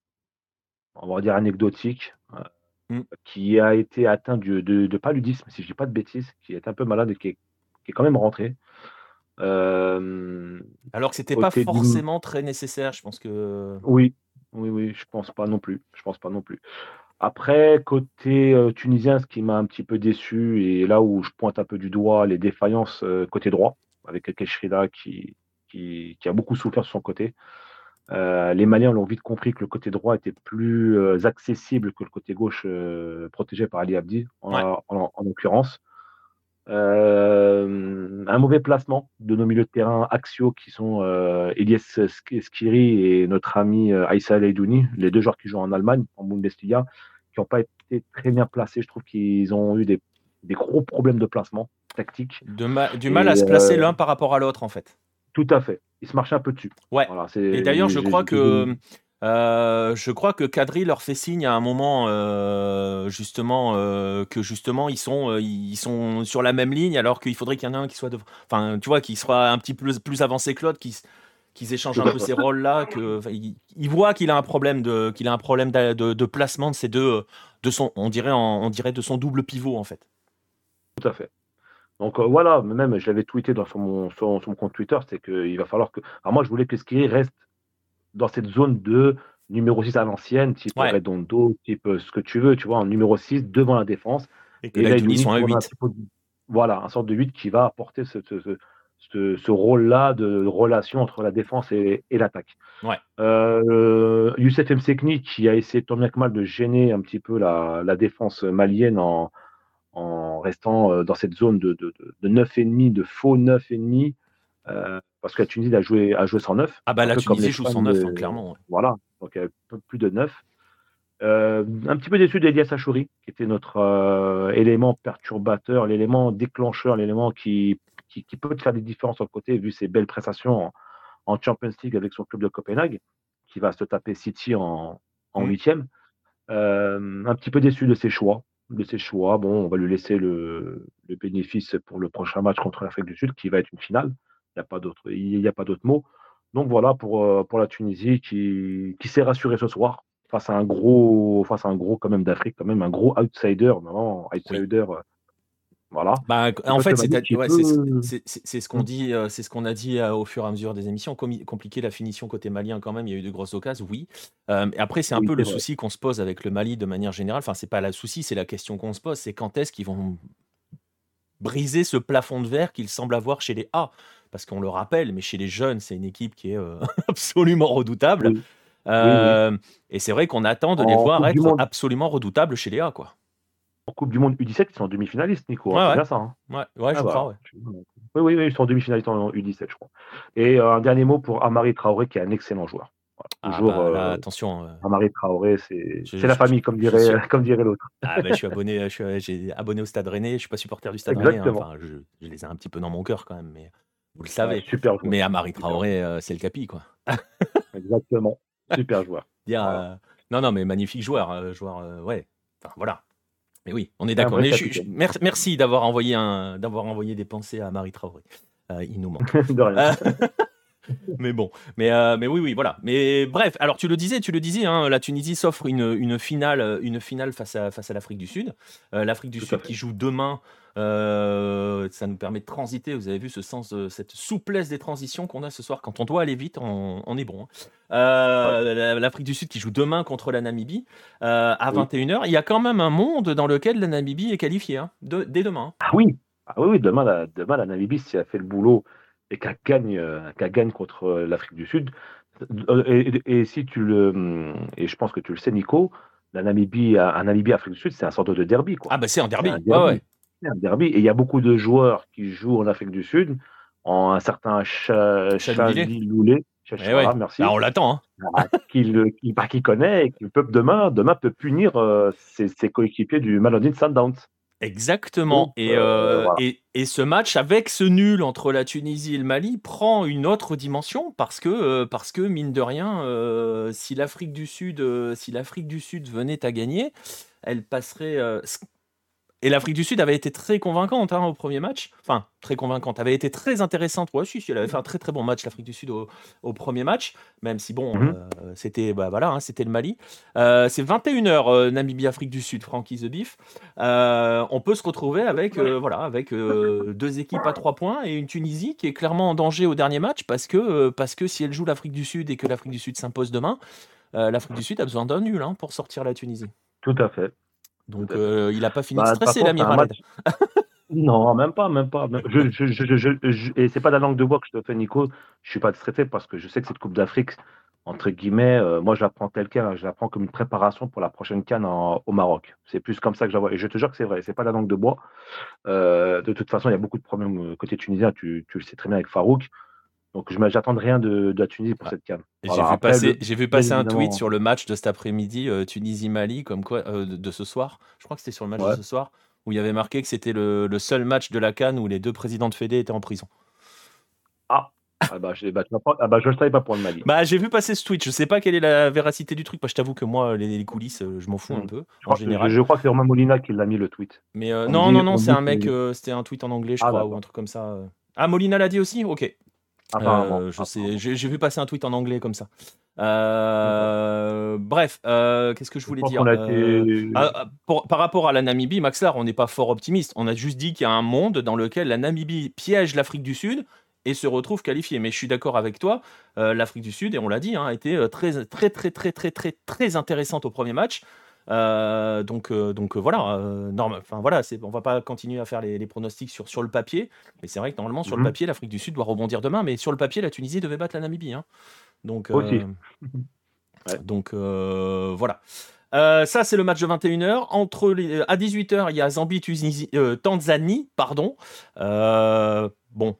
on va dire anecdotique, mm. qui a été atteint de, de, paludisme, si je ne dis pas de bêtises, qui est un peu malade et qui est, qui est quand même rentré. Euh, Alors que c'était pas forcément très nécessaire, je pense que. Oui, oui, oui, je pense pas non plus. Je pense pas non plus. Après, côté euh, tunisien, ce qui m'a un petit peu déçu, et là où je pointe un peu du doigt les défaillances euh, côté droit, avec Keshrida qui, qui, qui, a beaucoup souffert sur son côté. les Maliens l'ont vite compris que le côté droit était plus accessible que le côté gauche protégé par Ali Abdi, en, en l'occurrence. Euh, un mauvais placement de nos milieux de terrain axiaux qui sont euh, Elias Skiri et notre ami euh, Aïssa Leidouni, les deux joueurs qui jouent en Allemagne, en Bundesliga, qui n'ont pas été très bien placés. Je trouve qu'ils ont eu des, gros problèmes de placement tactique. du mal à se placer l'un par rapport à l'autre, en fait. Tout à fait. Ils se marchaient un peu dessus. Ouais. et d'ailleurs, je crois que euh, je crois que Kadri leur fait signe à un moment, euh, justement, euh, que justement ils sont, ils sont sur la même ligne, alors qu'il faudrait qu'il y en ait un qui soit, enfin, tu vois, qui soit un petit peu plus, avancé que l'autre, qui qu'ils échangent un peu ces rôles-là, que il, voit qu'il a un problème de, qu'il a un problème de, placement de ces deux, de son, on dirait, on dirait de son double pivot en fait. Tout à fait. Donc voilà, même je l'avais tweeté dans, sur, mon, compte Twitter, c'est qu'il va falloir que. Alors moi, je voulais que Skiri reste dans cette zone de numéro 6 à l'ancienne, type ouais. Redondo, type euh, ce que tu veux, tu vois, en numéro 6 devant la défense. Et que là, ils sont à 8. voilà, un sorte de 8 qui va apporter ce, ce, ce, ce rôle-là de relation entre la défense et, et l'attaque. Ouais. Euh, Youssef Msekni qui a essayé tant bien que mal de gêner un petit peu la, la défense malienne en, en restant euh, dans cette zone de, de, de, de 9,5, de faux 9,5. Euh, parce que la Tunisie a joué, a joué 109. Ah bah la Tunisie joue 109, hein, clairement. Voilà, donc un peu plus de 9. Euh, un petit peu déçu d'Elias Achouri, qui était notre euh, élément perturbateur, l'élément déclencheur, l'élément qui, qui, peut faire des différences sur le côté, vu ses belles prestations en, Champions League avec son club de Copenhague, qui va se taper City en, en mm. huitième. Euh, un petit peu déçu de ses choix. De ses choix. Bon, on va lui laisser le, le bénéfice pour le prochain match contre l'Afrique du Sud, qui va être une finale. Il n'y a pas d'autre, il n'y a pas d'autre mot. Donc voilà pour, euh, pour la Tunisie qui, qui s'est rassurée ce soir face à un gros, face à un gros quand même d'Afrique, quand même un gros outsider, non, outsider. Euh, voilà. Bah, en fait, c'est ce qu'on dit, euh, c'est ce qu'on a dit au fur et à mesure des émissions. compliqué la finition côté malien quand même. Il y a eu de grosses occasions, oui. après, c'est un peu le souci qu'on se pose avec le Mali de manière générale. Enfin, c'est pas le souci, c'est la question qu'on se pose. C'est quand est-ce qu'ils vont briser ce plafond de verre qu'ils semblent avoir chez les A? Parce qu'on le rappelle, mais chez les jeunes, c'est une équipe qui est euh, absolument redoutable. Euh, et c'est vrai qu'on attend de les voir être absolument redoutables chez les A. Quoi. En Coupe du Monde U17, ils sont demi-finalistes, Nico. Hein, c'est bien ça. Hein. Ouais, ouais je ah, crois. Oui, oui, oui, ils sont demi-finalistes en U17, je crois. Et euh, un dernier mot pour Amari Traoré, qui est un excellent joueur. Ah, Toujours, bah, attention. Amari Traoré, c'est la famille, comme dirait, comme dirait l'autre. Ah, bah, je suis abonné, j'ai abonné au Stade Rennais. Je suis pas supporter du Stade Rennais. Hein. Enfin, je, je, les ai un petit peu dans mon cœur quand même, mais vous le savez. super Mais à Marie Traoré, euh, c'est le capi, quoi. Exactement. Super joueur. Euh, non, non, mais magnifique joueur. Euh, joueur ouais. Enfin, voilà. Mais oui, on est d'accord. merci d'avoir envoyé, un, envoyé des pensées à Marie Traoré. il nous manque. De rien. mais bon, mais, euh, mais oui, oui, voilà. Mais bref, alors tu le disais, tu le disais, hein, la Tunisie s'offre une, une, finale, une finale face à, face à l'Afrique du Sud. Euh, L'Afrique du Sud qui joue demain. Euh, ça nous permet de transiter. Vous avez vu ce sens, de, cette souplesse des transitions qu'on a ce soir. Quand on doit aller vite, on, est bon. Hein. L'Afrique du Sud qui joue demain contre la Namibie à 21h. Il y a quand même un monde dans lequel la Namibie est qualifiée hein, dès demain. Ah oui, ah oui, demain, la, demain, la Namibie, si elle fait le boulot et qu'elle gagne, euh, gagne contre euh, l'Afrique du Sud. Euh, et, si tu le, et je pense que tu le sais, Nico, la Namibie, un Namibie Afrique du Sud, c'est un sorte de derby. Quoi. Ah bah c'est un derby. C'est un derby. Et il y a beaucoup de joueurs qui jouent en Afrique du Sud, en un certain Chali Loulé. Eh merci. Bah, on l'attend. Hein. Ah, bah, qui, connaît et qui peut demain, demain peut punir ses, ses, coéquipiers du Maladine Sundowns. Exactement. Euh, et, et, ce match, avec ce nul entre la Tunisie et le Mali, prend une autre dimension parce que, euh, parce que mine de rien, euh, si l'Afrique du Sud, si l'Afrique du Sud venait à gagner, elle passerait. Et l'Afrique du Sud avait été très convaincante hein, au premier match. Enfin, très convaincante. avait été très intéressante. Ouais, si, elle avait fait un très très bon match, l'Afrique du Sud, au, premier match. Même si, bon, mhm. euh, c'était bah, voilà, hein, c'était le Mali. Euh, c'est 21h, euh, Namibie-Afrique du Sud, Frankie The Beef. on peut se retrouver avec, voilà, avec deux équipes à trois points et une Tunisie qui est clairement en danger au dernier match parce que, parce que si elle joue l'Afrique du Sud et que l'Afrique du Sud s'impose demain, l'Afrique du Sud a besoin d'un nul hein, pour sortir la Tunisie. Tout à fait. Donc euh, il n'a pas fini de bah, stresser l'amiral. non, même pas, même pas. Je, je, je, et c'est pas la langue de bois que je te fais, Nico. Je suis pas stressé parce que je sais que cette Coupe d'Afrique, entre guillemets, euh, moi je la prends telle quelle, hein. je la prends comme une préparation pour la prochaine canne au Maroc. C'est plus comme ça que je la vois. Et je te jure que c'est vrai, c'est pas la langue de bois. Euh, de toute façon, il y a beaucoup de problèmes côté tunisien, tu, tu le sais très bien avec Farouk. Donc je j'attends rien de, de, la Tunisie pour cette canne. J'ai vu passer, vu passer un tweet sur le match de cet après-midi, euh, Tunisie-Mali, comme quoi, euh, de, ce soir. Je crois que c'était sur le match de ce soir, où il y avait marqué que c'était le, le, seul match de la canne où les deux présidents de Fédé étaient en prison. Ah, ah bah, je, bah, ah bah, je ne savais pas pour le Mali. Bah, j'ai vu passer ce tweet. Je sais pas quelle est la véracité du truc. Moi, je t'avoue que moi, les, coulisses, euh, je m'en fous un hmm. peu. Je en général. Je, crois que c'est Romain Molina qui l'a mis le tweet. Mais non, non, non, c'est un mec. c'était un tweet en anglais, je ah, crois, ou un truc comme ça. Ah, Molina l'a dit aussi? Ok. Euh, je sais, j'ai vu passer un tweet en anglais comme ça. Euh, bref, euh, qu'est-ce que je voulais dire ah, ah, Par rapport à la Namibie, Max on n'est pas fort optimiste. On a juste dit qu'il y a un monde dans lequel la Namibie piège l'Afrique du Sud et se retrouve qualifiée. Mais je suis d'accord avec toi, l'Afrique du Sud, et on l'a dit, hein, a été très, très, très, très, très, très, très intéressante au premier match. Euh, donc, euh, donc euh, voilà, normal. Enfin voilà, c'est, on va pas continuer à faire les, pronostics sur, sur le papier, mais c'est vrai que normalement sur le mhm. papier, l'Afrique du Sud doit rebondir demain, mais sur le papier, la Tunisie devait battre la Namibie. Hein. Donc, donc voilà. ça, c'est le match de 21h. Entre les, à 18h, il y a Zambie, Tunisie, Tanzanie. Pardon. bon.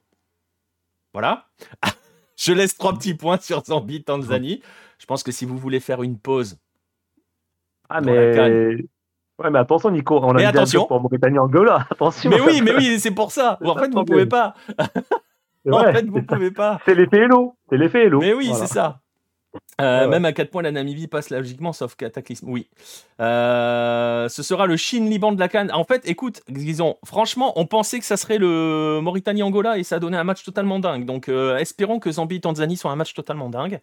Voilà. Je laisse trois petits points sur Zambie, Tanzanie. Je pense que si vous voulez faire une pause, ah, mais. Ouais, mais attention, Nico, on a mais attention. pour Mauritanie Angola, attention. Mais oui, mais oui, c'est pour ça. En fait, vous ne pouvez pas. en fait, vous ne pouvez pas. C'est l'effet Hello. C'est l'effet Hello. Mais oui, c'est ça. Euh, même à 4 points, la Namibie passe logiquement, sauf Cataclysme. Oui. Euh, ce sera le Chine-Liban de la Cannes. En fait, écoute, disons, franchement, on pensait que ça serait le Mauritanie-Angola et ça a donné un match totalement dingue. Donc, euh, espérons que Zambie-Tanzanie soit un match totalement dingue.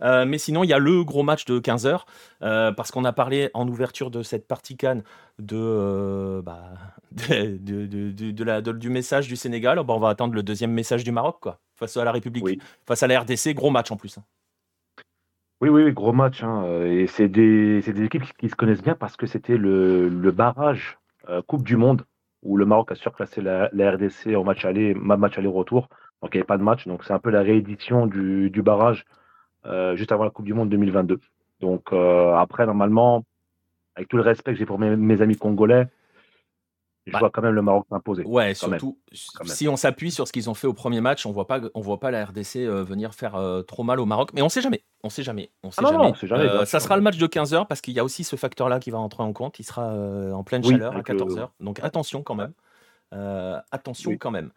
Euh, mais sinon, il y a le gros match de 15h, euh, parce qu'on a parlé en ouverture de cette partie Cannes de, euh, bah, de, la, du message du Sénégal. On va attendre le deuxième message du Maroc, quoi, face à la République, face à la RDC, gros match en plus. Hein. Oui, oui, gros match. Hein, et c'est des, des, équipes qui se connaissent bien parce que c'était le, le, barrage Coupe du Monde où le Maroc a surclassé la, RDC en match aller, match aller-retour. Donc il n'y avait pas de match. Donc c'est un peu la réédition du, du barrage euh, juste avant la Coupe du Monde 2022. Donc euh, après, normalement, avec tout le respect que j'ai pour mes, amis congolais, je bah vois quand même le Maroc s'imposer. Ouais, surtout si on s'appuie sur ce qu'ils ont fait au premier match, on voit pas, on voit pas la RDC euh, venir faire trop mal au Maroc. Mais on sait jamais, on sait jamais, on sait ah jamais. ça sera le match de 15 h parce qu'il y a aussi ce facteur-là qui va entrer en compte. Il sera en pleine chaleur à 14 h Donc attention quand même. attention quand même.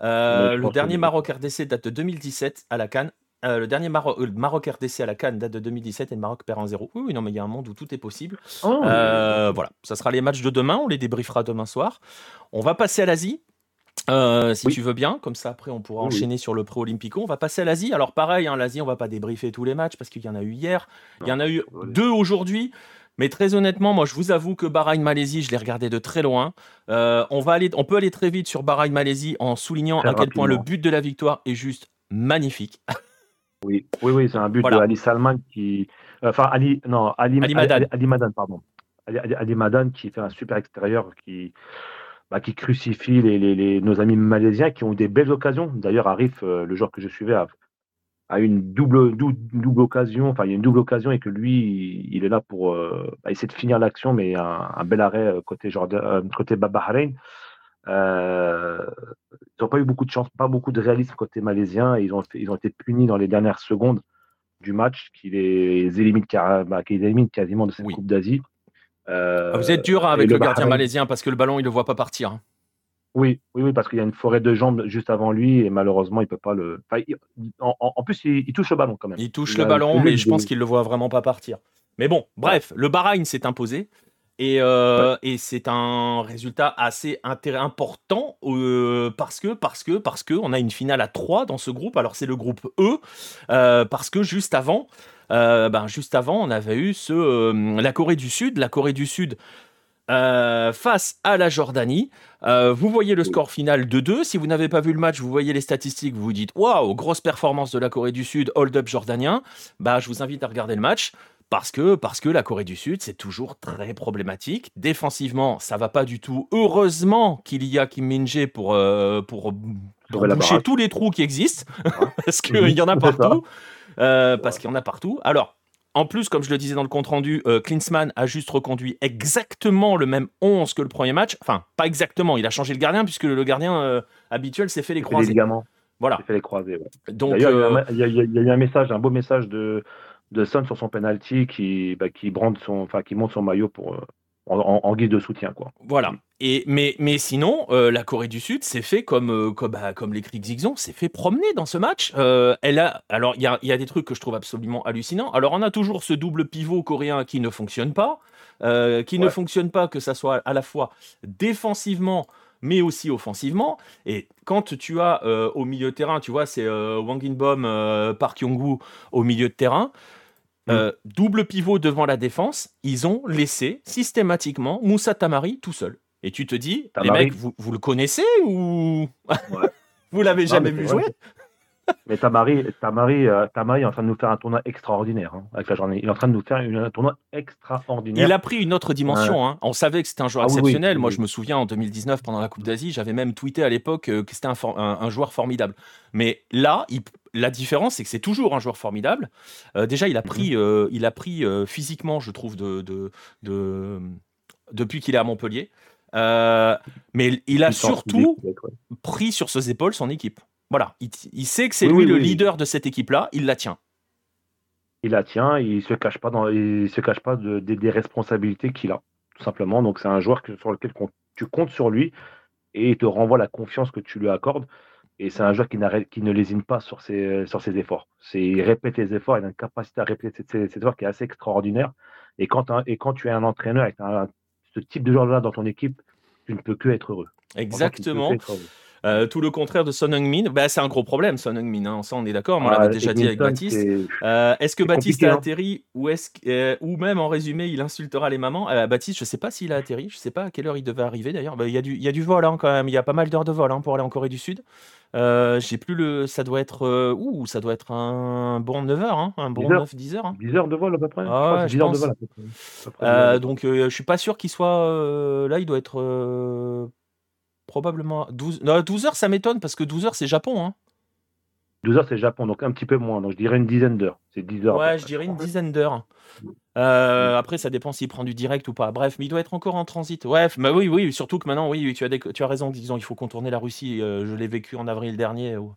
le dernier Maroc RDC date de 2017 à la Cannes. Euh, le dernier euh, Maroc RDC à la Cannes date de 2017 et le Maroc perd 1-0. Oui, non, mais il y a un monde où tout est possible. Oh. Euh, voilà, ça sera les matchs de demain. On les débriefera demain soir. On va passer à l'Asie. Euh, si tu veux bien, comme ça après on pourra enchaîner sur le Pro Olympico. On va passer à l'Asie. Alors pareil, hein, l'Asie, on va pas débriefer tous les matchs parce qu'il y en a eu hier, il y en a eu deux aujourd'hui. Mais très honnêtement, moi je vous avoue que Bahreïn-Malaisie, je l'ai regardé de très loin. Euh, on, va aller, on peut aller très vite sur Bahreïn-Malaisie en soulignant à quel point le but de la victoire est juste magnifique. Oui, oui, oui c'est un but de Ali Salman qui. Enfin, Ali, non, Ali, Madan. pardon. Ali, Madan qui fait un super extérieur qui bah, qui crucifie les, nos amis malaisiens qui ont eu des belles occasions. D'ailleurs, Arif, euh, le joueur que je suivais, a, a une double, double, occasion, enfin, il y a une double occasion et que lui, il est là pour euh, bah, essayer de finir l'action, mais un, bel arrêt euh, côté, Jordan, côté Bahreïn. Ils n'ont pas eu beaucoup de chance, pas beaucoup de réalisme côté malaisien. ils, ont ils ont été punis dans les dernières secondes du match qui les élimine, bah, qui les élimine quasiment de cette Coupe d'Asie. Ah, vous êtes dur hein, avec le, gardien malaisien parce que le ballon, il ne le voit pas partir. Hein. Oui, oui, oui, parce qu'il y a une forêt de jambes juste avant lui et malheureusement, il peut pas le. en, plus, il, touche le ballon quand même. Il touche le ballon, mais je pense qu'il le voit vraiment pas partir. Mais bon, bref, le Bahreïn s'est imposé. Et, euh, et c'est un résultat assez important euh, parce que parce que parce que on a une finale à 3 dans ce groupe. Alors c'est le groupe E euh, parce que juste avant ben, juste avant, on avait eu ce, la Corée du Sud. La Corée du Sud face à la Jordanie. vous voyez le score final de 2. Si vous n'avez pas vu le match, vous voyez les statistiques, vous vous dites waouh, grosse performance de la Corée du Sud, hold-up jordanien. Bah, je vous invite à regarder le match. Parce que, parce que la Corée du Sud, c'est toujours très problématique. Défensivement, ça va pas du tout. Heureusement qu'il y a Kim Min-jae pour, pour, boucher tous les trous qui existent. parce qu'il y en a partout. Euh, parce qu'il y en a partout. Alors, en plus, comme je le disais dans le compte-rendu, euh, Klinsmann a juste reconduit exactement le même 11 que le premier match. Enfin, pas exactement, il a changé le gardien, puisque le gardien euh, habituel s'est fait les croisés. Les Voilà. S'est fait les croisés, Donc, il y, a, eu un message, un beau message de, de Son sur son penalty qui, bah, qui, brande son, qui monte son maillot pour, en, guise de soutien. Quoi. Voilà. Et, mais, mais sinon, euh, la Corée du Sud s'est fait comme, euh, comme, bah, comme les Zigzon, s'est fait promener dans ce match. Euh, elle a, alors, il y a, y a, des trucs que je trouve absolument hallucinants. Alors, on a toujours ce double pivot coréen qui ne fonctionne pas, qui ne fonctionne pas, que ça soit à la fois défensivement, mais aussi offensivement. Et quand tu as au milieu de terrain, tu vois, c'est Wang Inbom, Park Yong-woo au milieu de terrain. Euh, double pivot devant la défense, ils ont laissé systématiquement Moussa Tamari tout seul. Et tu te dis, les mecs, vous, vous, le connaissez ou vous l'avez jamais vu jouer? Mais Tamari, Tamari, euh, Tamari est en train de nous faire un tournoi extraordinaire hein, avec la journée. Il est en train de nous faire un tournoi extraordinaire. Il a pris une autre dimension. Hein. On savait que c'était un joueur ah exceptionnel. Moi, je me souviens en 2019, pendant la Coupe d'Asie, j'avais même tweeté à l'époque euh, que c'était un, un, joueur formidable. Mais là, il, la différence, c'est que c'est toujours un joueur formidable. Euh, déjà, il a pris, mhm. euh, il a pris euh, physiquement, je trouve, de, de, depuis qu'il est à Montpellier. mais il a surtout pris sur ses épaules son équipe. Voilà, il, sait que c'est lui le leader de cette équipe-là, il la tient. Il la tient, il se cache pas dans, il se cache pas des responsabilités qu'il a, tout simplement. Donc c'est un joueur sur lequel tu comptes sur lui et il te renvoie la confiance que tu lui accordes. Et c'est un joueur qui, qui ne lésine pas sur ses, sur ses efforts. Il répète les efforts, il a une capacité à répéter ses, efforts qui est assez extraordinaire. Et quand, et quand tu es un entraîneur avec ce type de joueur-là dans ton équipe, tu ne peux que être heureux. Exactement. Euh, tout le contraire de Son Heung-min, bah, c'est un gros problème, Son Heung-min. Hein. Ça, on est d'accord, on ah, l'avait déjà dit avec Baptiste. Euh, est-ce que Baptiste a hein. atterri ou, est euh, ou même en résumé, il insultera les mamans? Baptiste, je ne sais pas s'il a atterri, je ne sais pas à quelle heure il devait arriver d'ailleurs. Bah, il y, a du, y a du vol hein, quand même, il y a pas mal d'heures de vol pour aller en Corée du Sud. J'ai plus le. Ça doit être. ouh, ça doit être un bon 9h, un bon 9-10 heures. 10 heures de vol à peu près? Ah, je 10 heures de vol à peu près. donc, je suis pas sûr qu'il soit. là, il doit être probablement 12. Non, 12 heures, ça m'étonne parce que 12 heures, c'est Japon. Hein. 12 heures, c'est Japon, donc un petit peu moins. Donc je dirais une dizaine d'heures. C'est 10 heures. Ouais, je dirais une dizaine d'heures. Euh, après, ça dépend s'il prend du direct ou pas. Bref, mais il doit être encore en transit. Ouais, bah oui, oui, surtout que maintenant, oui, tu as, tu as raison, disons, il faut contourner la Russie. Euh, je l'ai vécu en avril dernier où,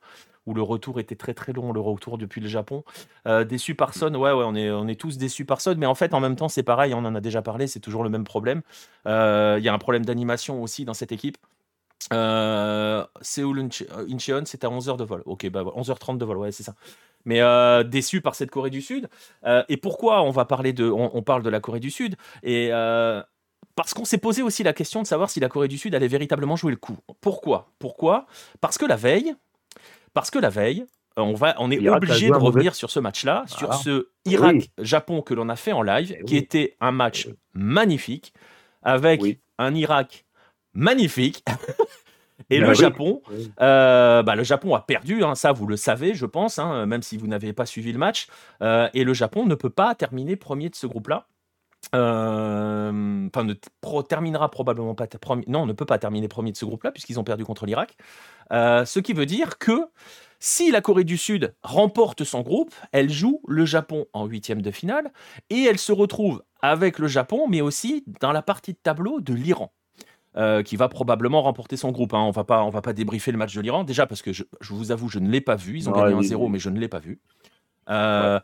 le retour était très très long, le retour depuis le Japon. Euh, déçu par Son, ouais, ouais, on est, on est tous déçus par Son, mais en fait, en même temps, c'est pareil, on en a déjà parlé, c'est toujours le même problème. Il y a un problème d'animation aussi dans cette équipe. Euh, Séoul Incheon, c'est à 11h de vol. Ok, bah 11h30 de vol, ouais, c'est ça. Mais euh, déçu par cette Corée du Sud. Euh, et pourquoi on va parler de, on, parle de la Corée du Sud? Et parce qu'on s'est posé aussi la question de savoir si la Corée du Sud allait véritablement jouer le coup. Pourquoi? Pourquoi? Parce que la veille, parce que la veille, on, va, on est obligé de revenir sur ce match-là, sur ce Irak-Japon que l'on a fait en live, eh qui était un match eh magnifique, avec un Irak magnifique. Et bah le Japon, euh, bah, le Japon a perdu, hein, ça vous le savez, je pense, hein, même si vous n'avez pas suivi le match. Euh, et le Japon ne peut pas terminer premier de ce groupe-là. Euh, enfin, ne terminera probablement pas premier. Non, on ne peut pas terminer premier de ce groupe-là puisqu'ils ont perdu contre l'Irak. ce qui veut dire que si la Corée du Sud remporte son groupe, elle joue le Japon en huitième de finale et elle se retrouve avec le Japon, mais aussi dans la partie de tableau de l'Iran. Euh, qui va probablement remporter son groupe. Hein. On va pas, on va pas débriefer le match de l'Iran déjà parce que je, vous avoue, je ne l'ai pas vu. Ils ont gagné 1-0, mais je ne l'ai pas vu. Euh,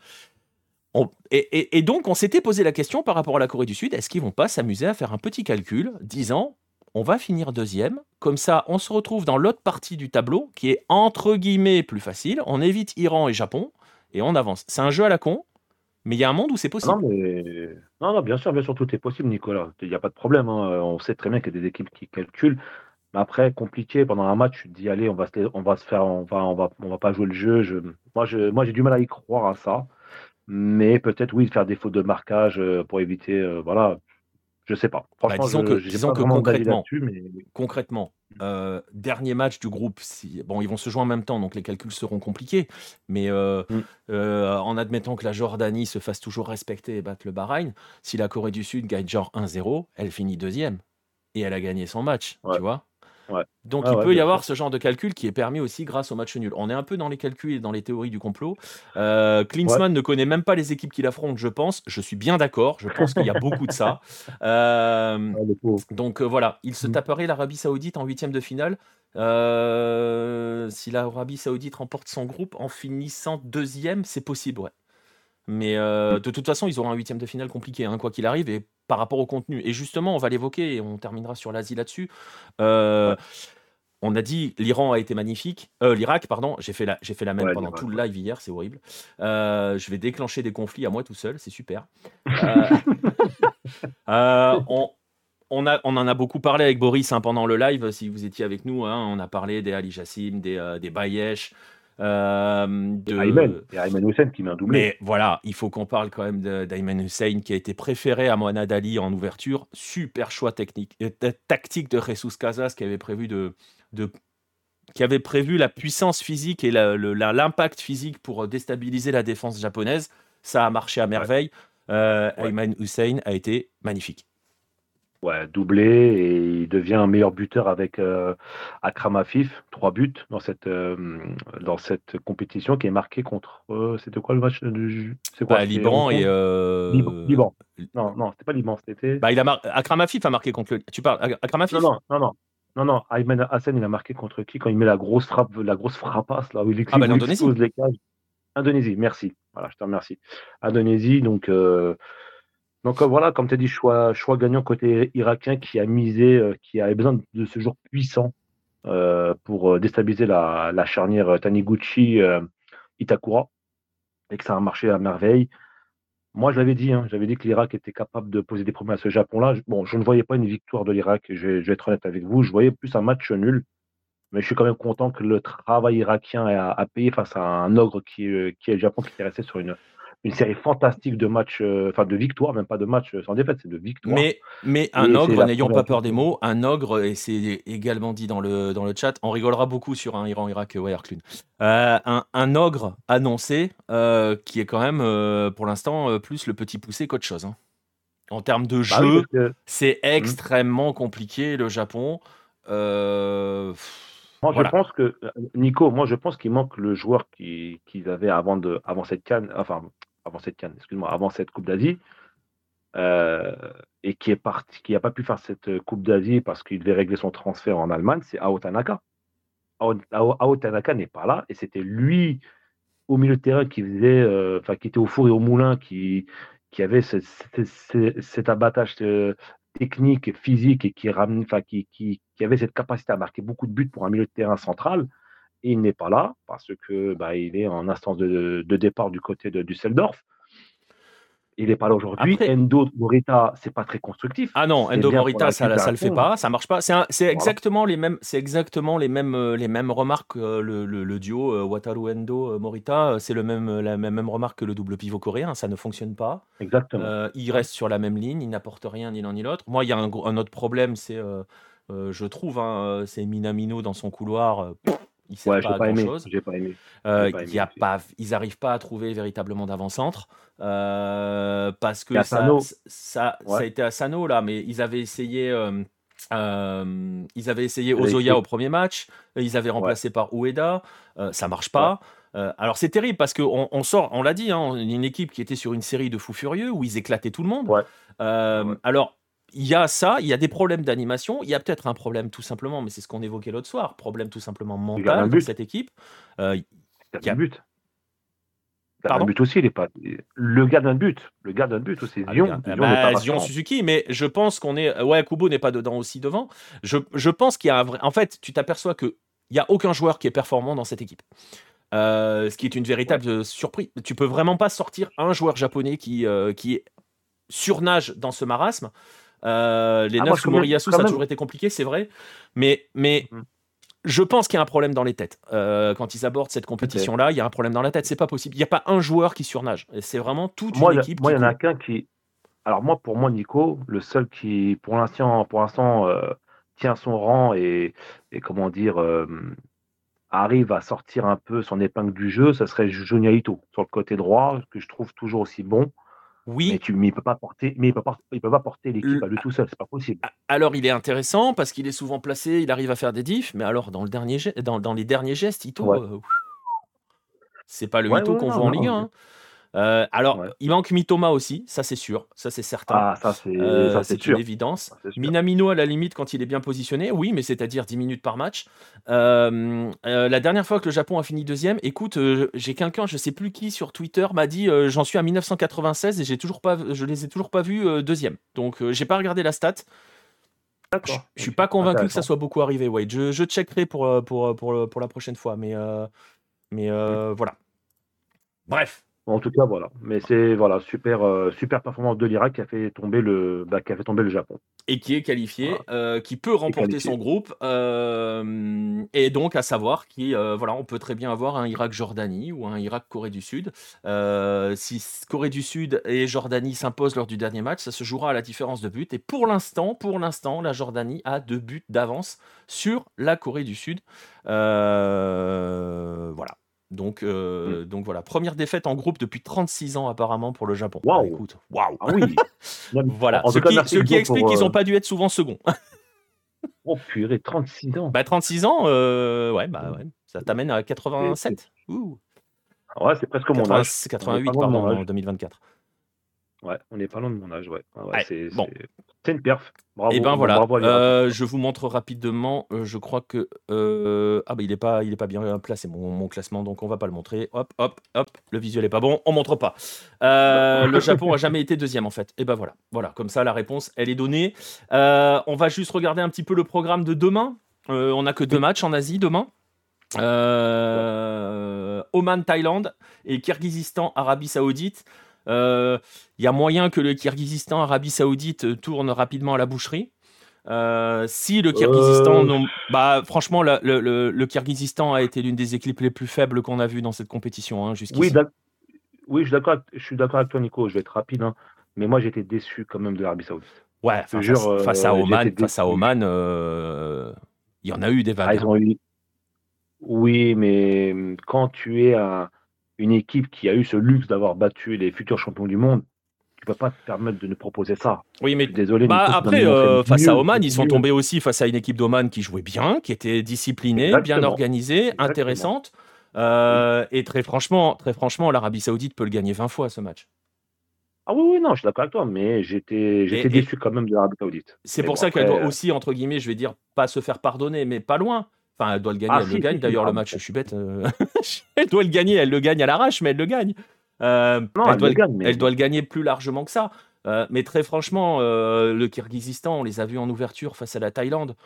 et, donc, on s'était posé la question par rapport à la Corée du Sud est-ce qu'ils vont pas s'amuser à faire un petit calcul disant on va finir deuxième, comme ça, on se retrouve dans l'autre partie du tableau qui est entre guillemets plus facile. On évite Iran et Japon et on avance. C'est un jeu à la con. Mais il y a un monde où c'est possible. Non, mais... non, bien sûr, bien sûr, tout est possible, Nicolas. Il n'y a pas de problème. Hein. On sait très bien qu'il y a des équipes qui calculent. Mais après, compliqué, pendant un match, tu te dis, allez, on va se, on va se faire, on va, on va, on va pas jouer le jeu. Je... Moi, je, moi, j'ai du mal à y croire à ça. Mais peut-être, oui, faire des fautes de marquage euh, pour éviter, euh, voilà, je sais pas. Bah, Franchement, disons que, concrètement, concrètement euh, dernier match du groupe, si, bon, ils vont se jouer en même temps, donc les calculs seront compliqués. Mais euh, mm. euh, en admettant que la Jordanie se fasse toujours respecter et batte le Bahreïn, si la Corée du Sud gagne genre 1-0, elle finit deuxième et elle a gagné son match, tu vois. Donc il peut y avoir ce genre de calcul qui est permis aussi grâce au match nul. On est un peu dans les calculs et dans les théories du complot. Euh, Klinsmann ne connaît même pas les équipes qu'il affronte, je pense. Je suis bien d'accord. Je pense qu'il y a beaucoup de ça. Euh, donc euh, voilà, il se mm. taperait l'Arabie Saoudite en huitième de finale. si l'Arabie Saoudite remporte son groupe en finissant deuxième, c'est possible, ouais. Mais mm. de toute façon, ils auront un huitième de finale compliqué, hein, quoi qu'il arrive. Et par rapport au contenu. Et justement, on va l'évoquer et on terminera sur l'Asie là-dessus. Euh, on a dit l'Iran a été magnifique, euh, l'Irak, pardon. J'ai fait la, j'ai fait la même pendant tout le live hier, c'est horrible. Euh, je vais déclencher des conflits à moi tout seul, c'est super. on, on, a, on en a beaucoup parlé avec Boris hein, pendant le live, si vous étiez avec nous. Hein. on a parlé des Ali Jassim, des, des Bayesh, euh, de... Ayman, Ayman Hussein qui met un doublé. Mais voilà, il faut qu'on parle quand même d'Ayman Hussein qui a été préféré à Mohamed Ali en ouverture. Super choix technique, euh, tactique de Jesus Casas qui avait prévu de, de qui avait prévu la puissance physique et l'impact physique pour déstabiliser la défense japonaise. Ça a marché à merveille. Euh, Ayman Hussein a été magnifique. Ouais, doublé et il devient un meilleur buteur avec euh, Akram Afif, trois buts dans cette, euh, dans cette compétition qui est marquée contre. Euh, c'était quoi le match du C'est quoi bah, Liban et. Liban, Non, non, c'était pas Liban, c'était. Bah, il a Akram Afif a marqué contre le. Tu parles Akram Afif? Non, non, non. Non, non, Ayman Hassan, il a marqué contre qui quand il met la grosse frappe, la grosse frappasse là où il, ah, bah, expose les cages? Indonésie, merci. Voilà, je te remercie. Indonésie, donc donc euh, voilà, comme tu as dit, choix, gagnant côté irakien qui a misé, euh, qui avait besoin de ce jour puissant euh, pour déstabiliser la, charnière Taniguchi-Itakura et que ça a marché à merveille. Moi, je l'avais dit, hein, j'avais dit que l'Irak était capable de poser des problèmes à ce Japon-là. Bon, je ne voyais pas une victoire de l'Irak, je, vais être honnête avec vous. Je voyais plus un match nul, mais je suis quand même content que le travail irakien a, payé face à un ogre qui, qui est le Japon qui était resté sur une, une série fantastique de matchs, euh, enfin de victoires, même pas de matchs sans défaite, c'est de victoires. Mais, mais un ogre, n'ayons pas peur des mots, un ogre, et c'est également dit dans le, dans le chat, on rigolera beaucoup sur un Iran-Irak ouais, euh, un, un, ogre annoncé euh, qui est quand même pour l'instant plus le petit poussé qu'autre chose. Hein. En termes de bah jeu, c'est mmh. extrêmement compliqué le Japon. Moi, je pense que, Nico, moi, je pense qu'il manque le joueur qu'ils avaient avant, de, avant cette canne, enfin, avant cette canne, excuse-moi, avant cette Coupe d'Asie, euh, et qui est parti, qui n'a pas pu faire cette Coupe d'Asie parce qu'il devait régler son transfert en Allemagne, c'est Ao Tanaka. N'est pas là, et c'était lui au milieu de terrain qui faisait, euh, enfin, qui était au four et au moulin, qui, qui avait cet abattage euh, technique, physique et qui, enfin, qui, qui, qui, avait cette capacité à marquer beaucoup de buts pour un milieu de terrain central. Il n'est pas là parce que bah, il est en instance de, de départ du côté de Düsseldorf. il n'est pas là aujourd'hui. Endo Morita, c'est pas très constructif. Ah non, Endo Morita, ça, ça le fait pas, ça marche pas. C'est exactement les mêmes, c'est exactement les mêmes, euh, les mêmes remarques. Euh, le, le, duo euh, Wataru Endo Morita, c'est le même, la même, même remarque que le double pivot coréen. Ça ne fonctionne pas. Exactement. il reste sur la même ligne, il n'apporte rien ni l'un ni l'autre. Moi, il y a un, un, autre problème, c'est, je trouve, hein, c'est Minamino dans son couloir. Il ouais, pas, pas aimé. J'ai pas aimé. Euh, y a pas, ils n'arrivent pas à trouver véritablement d'avant-centre euh, parce que ça, ça, ça, a été à Sano là, mais ils avaient essayé. Euh, ils avaient essayé Ozoya au premier match, ils avaient remplacé par Ueda, ça marche pas. Euh, alors c'est terrible parce qu'on on sort, on l'a dit, hein, une équipe qui était sur une série de fous furieux où ils éclataient tout le monde. alors il y a ça, il y a des problèmes d'animation, il y a peut-être un problème tout simplement, mais c'est ce qu'on évoquait l'autre soir, problème tout simplement mental dans cette équipe. Euh, il y a un but. Pardon but aussi, il est pas. Le gars d'un but, le gars d'un but aussi. Zion, Zion, bah, Suzuki, mais je pense qu'on est. Ouais, Kubo n'est pas dedans aussi devant. Je, je pense qu'il y a un vrai. En fait, tu t'aperçois que il y a aucun joueur qui est performant dans cette équipe. Euh, ce qui est une véritable surprise. Tu peux vraiment pas sortir un joueur japonais qui, euh, qui surnage dans ce marasme. Euh, les ah, 9 Moriyasu, ça a toujours été compliqué, c'est vrai. Mais, mais mm. je pense qu'il y a un problème dans les têtes. Euh, quand ils abordent cette compétition-là, il y a un problème dans la tête. C'est pas possible. Il n'y a pas un joueur qui surnage. C'est vraiment toute moi, une équipe. Moi, il y en a qu'un qui. Alors, moi, pour moi, Nico, le seul qui, pour l'instant, pour l'instant euh, tient son rang et, et comment dire, arrive à sortir un peu son épingle du jeu, ce serait Junya Ito sur le côté droit, que je trouve toujours aussi bon. Oui. Mais, tu, il peut pas porter, mais il peut pas, il peut pas porter l'équipe à lui tout seul, c'est pas possible. Alors il est intéressant parce qu'il est souvent placé, il arrive à faire des diffs, mais alors dans le dernier, dans, dans les derniers gestes, Ito, euh, c'est pas le ouais, Ito qu'on voit en Ligue 1. Hein. Euh, alors, il manque Mitoma aussi, ça c'est sûr, ça c'est certain. Ah, ça c'est euh, une évidence. Minamino à la limite quand il est bien positionné, oui, mais c'est-à-dire 10 minutes par match. Euh, la dernière fois que le Japon a fini deuxième, écoute, j'ai quelqu'un, je sais plus qui sur Twitter m'a dit j'en suis à 1996 et j'ai toujours pas, je les ai toujours pas vus deuxième. Donc j'ai pas regardé la stat. Je, je suis pas convaincu que ça soit beaucoup arrivé. Wade. Je, je checkerai pour, pour, pour, pour, la prochaine fois, mais, mais voilà. Bref, en tout cas, voilà. Mais c'est voilà super euh, super performance de l'Irak qui a fait tomber le bah, qui a fait tomber le Japon et qui est qualifié, euh, qui peut remporter son groupe euh, et donc à savoir qui voilà on peut très bien avoir un Irak Jordanie ou un Irak Corée du Sud. si Corée du Sud et Jordanie s'imposent lors du dernier match, ça se jouera à la différence de but et pour l'instant pour l'instant la Jordanie a deux buts d'avance sur la Corée du Sud. voilà. Donc, euh, mm. donc voilà, première défaite en groupe depuis 36 ans apparemment pour le Japon. Waouh, écoute, waouh. Ah oui. voilà, ce, qui, ce qui, explique qu'ils n'ont euh, pas dû être souvent second. oh purée, 36 ans. Bah 36 ans, euh, ouais, bah ouais, ça t'amène à 87. Ouh. Ouais, c'est presque mon âge. 88 pardon, en 2024. Ouais, on n'est pas loin de mon âge, ouais. c'est bon. une perf. Bravo. Et eh ben voilà. Euh, je vous montre rapidement. Euh, je crois que euh, ah bah il est pas, il est pas bien placé mon, mon, classement, donc on va pas le montrer. Hop, hop, hop. Le visuel est pas bon, on montre pas. le Japon a jamais été deuxième en fait. Et ben voilà, voilà. Comme ça la réponse, elle est donnée. on va juste regarder un petit peu le programme de demain. on a que deux matchs en Asie demain. Oman, Thaïlande et Kirghizistan, Arabie Saoudite. Il euh, y a moyen que le Kirghizistan, Arabie Saoudite euh, tourne rapidement à la boucherie. Euh, si le Kirghizistan, bah, franchement, le, le, le, Kirghizistan a été l'une des équipes les plus faibles qu'on a vues dans cette compétition hein, jusqu'ici. Oui, je suis d'accord avec toi, Nico. Je vais être rapide, hein. mais moi j'étais déçu quand même de l'Arabie Saoudite. Ouais, face, à Oman, face à Oman, il y en a eu des vagues. Ah, hein. Oui, mais quand tu es un une équipe qui a eu ce luxe d'avoir battu les futurs champions du monde, tu peux pas te permettre de nous proposer ça. Oui, mais désolé. Bah, après, euh, face à Oman, ils sont tombés aussi face à une équipe d'Oman qui jouait bien, qui était disciplinée, bien organisée, intéressante. Euh, et très franchement, très franchement, l'Arabie Saoudite peut le gagner 20 fois ce match. Ah oui, oui, non, je suis d'accord avec toi, mais j'étais, j'étais déçu quand même de l'Arabie Saoudite. C'est pour ça qu'elle doit aussi, entre guillemets, je vais dire, pas se faire pardonner, mais pas loin. Enfin, elle doit le gagner, ah, elle le gagne. D'ailleurs, le match, je suis bête. Euh, elle doit le gagner, elle le gagne à l'arrache, mais elle le gagne. Euh, elle, doit, le, gagne, elle doit le gagner plus largement que ça. Euh, mais très franchement, le Kyrgyzstan, on les a vus en ouverture face à la Thaïlande.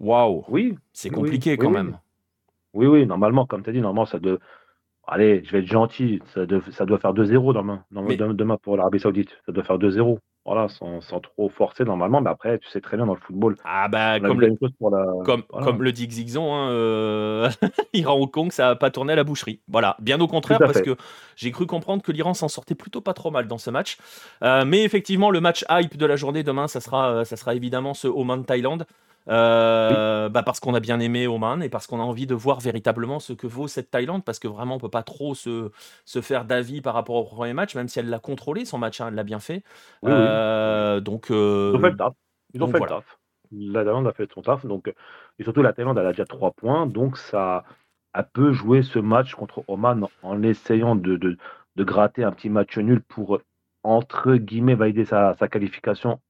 Waouh Oui. C'est compliqué quand même. Oui, oui, normalement, comme tu as dit, normalement, ça de... allez, je vais être gentil, ça, doit faire 2-0 demain, demain pour l'Arabie Saoudite. Ça doit faire 2-0. Voilà, sans, trop forcer normalement, mais après, tu sais très bien dans le football. Ah bah, comme le, comme, comme, le dit Xixon, hein, euh, Iran-Hong Kong, ça n'a pas tourné à la boucherie. Voilà, bien au contraire, parce que j'ai cru comprendre que l'Iran s'en sortait plutôt pas trop mal dans ce match. Euh, mais effectivement, le match hype de la journée demain, ça sera, euh, ça sera évidemment ce Oman-Thaïlande. Euh, bah parce qu'on a bien aimé Oman et parce qu'on a envie de voir véritablement ce que vaut cette Thaïlande, parce que vraiment on peut pas trop se, se faire d'avis par rapport au premier match, même si elle l'a contrôlé son match, hein, elle l'a bien fait. Euh, donc euh, ils ont fait le taf. Ils ont fait le taf. La Thaïlande a fait son taf, donc et surtout la Thaïlande elle a déjà 3 points, donc ça a peut jouer ce match contre Oman en essayant de, de, de, gratter un petit match nul pour entre guillemets valider sa, sa qualification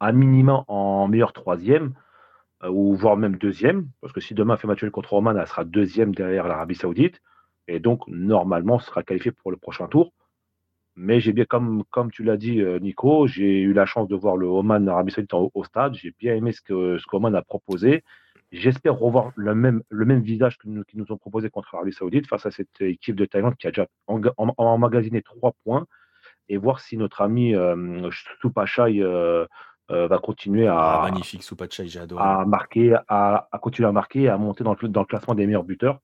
à minima en meilleur troisième. Euh, ou voire même deuxième, parce que si demain fait match contre Oman, elle sera deuxième derrière l'Arabie Saoudite, et donc normalement sera qualifiée pour le prochain tour. Mais j'ai bien, comme, comme tu l'as dit, euh, Nico, j'ai eu la chance de voir le Oman Arabie Saoudite au, stade. J'ai bien aimé ce que ce qu'Oman a proposé. J'espère revoir le même, le même visage qu'ils nous, ont proposé contre l'Arabie Saoudite face à cette équipe de Thaïlande qui a déjà emmagasiné trois points et voir si notre ami euh, Supachai euh, euh, va continuer à, ah, magnifique, à marquer, à, à, continuer à marquer à monter dans le, dans le classement des meilleurs buteurs.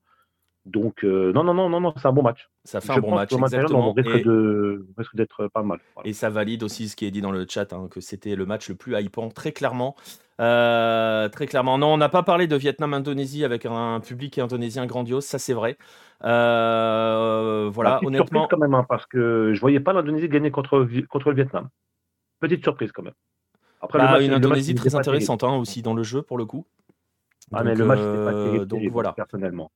Donc, euh, non, non, non, non, non c'est un bon match. Ça fait un bon match, exactement. On risque, de, risque d'être pas mal. Et ça valide aussi ce qui est dit dans le chat, hein, que c'était le match le plus hypant, très clairement. Euh, très clairement. Non, on n'a pas parlé de Vietnam-Indonésie avec un public indonésien grandiose, ça c'est vrai. voilà, honnêtement. Surprise quand même, hein, parce que je voyais pas l'Indonésie gagner contre, contre le Vietnam. Petite surprise quand même. Après, bah, une Indonésie très intéressante hein, aussi dans le jeu pour le coup. Ah, mais le match, c'était pas euh, donc voilà. personnellement.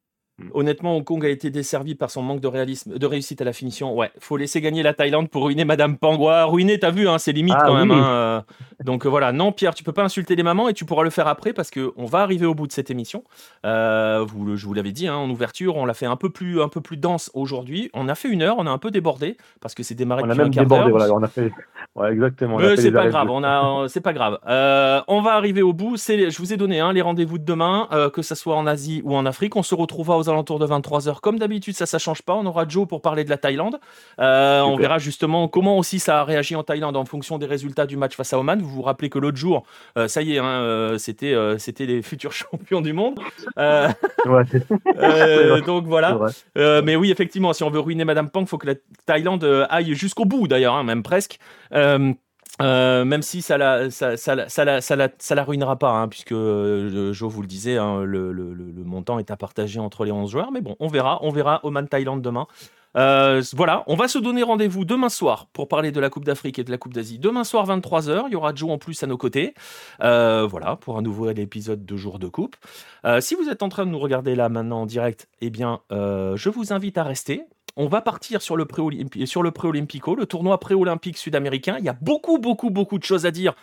Mm. Honnêtement, Hong Kong a été desservi par son manque de réalisme, de réussite à la finition. Ouais, faut laisser gagner la Thaïlande pour ruiner Madame Pangwa. Ruiner, t'as vu, hein, c'est limite ah quand même. Hein, euh. donc euh, voilà, non, Pierre, tu peux pas insulter les mamans et tu pourras le faire après parce que on va arriver au bout de cette émission. Euh, vous, je vous l'avais dit, hein, en ouverture, on l'a fait un peu plus, un peu plus dense aujourd'hui. On a fait une heure, on a un peu débordé parce que c'est démarré on a même débordé, voilà, on a fait. Ouais, exactement. c'est pas grave, on a, c'est pas grave. on va arriver au bout. C'est, je vous ai donné hein, les rendez-vous de demain, que ce soit en Asie ou en Afrique. On se retrouvera aux alentours de 23 comme d'habitude, ça, ça change pas. On aura Joe pour parler de la Thaïlande. Euh, on verra justement comment aussi ça a réagi en Thaïlande en fonction des résultats du match face à Oman. Vous vous rappelez que l'autre jour, euh, ça y est, hein, euh, c'était c'était les futurs champions du monde. donc voilà. mais oui, effectivement, si on veut ruiner Madame Pang, il faut que la Thaïlande aille jusqu'au bout d'ailleurs, hein, même presque. Euh, même si ça la, ça, ça, ça, ça, la, ruinera pas, hein, puisque euh, Jo vous le disait, hein, le, le, montant est à partager entre les 11 joueurs. Mais bon, on verra. On verra Oman Thaïlande demain. Euh, voilà, on va se donner rendez-vous demain soir pour parler de la Coupe d'Afrique et de la Coupe d'Asie. Demain soir, 23h, il y aura Joe en plus à nos côtés. voilà, pour un nouveau épisode de Jour de Coupe. si vous êtes en train de nous regarder là maintenant en direct, eh bien, je vous invite à rester on va partir sur le pré-olympico, le tournoi pré-olympique sud-américain. Il y a beaucoup, beaucoup, beaucoup de choses à dire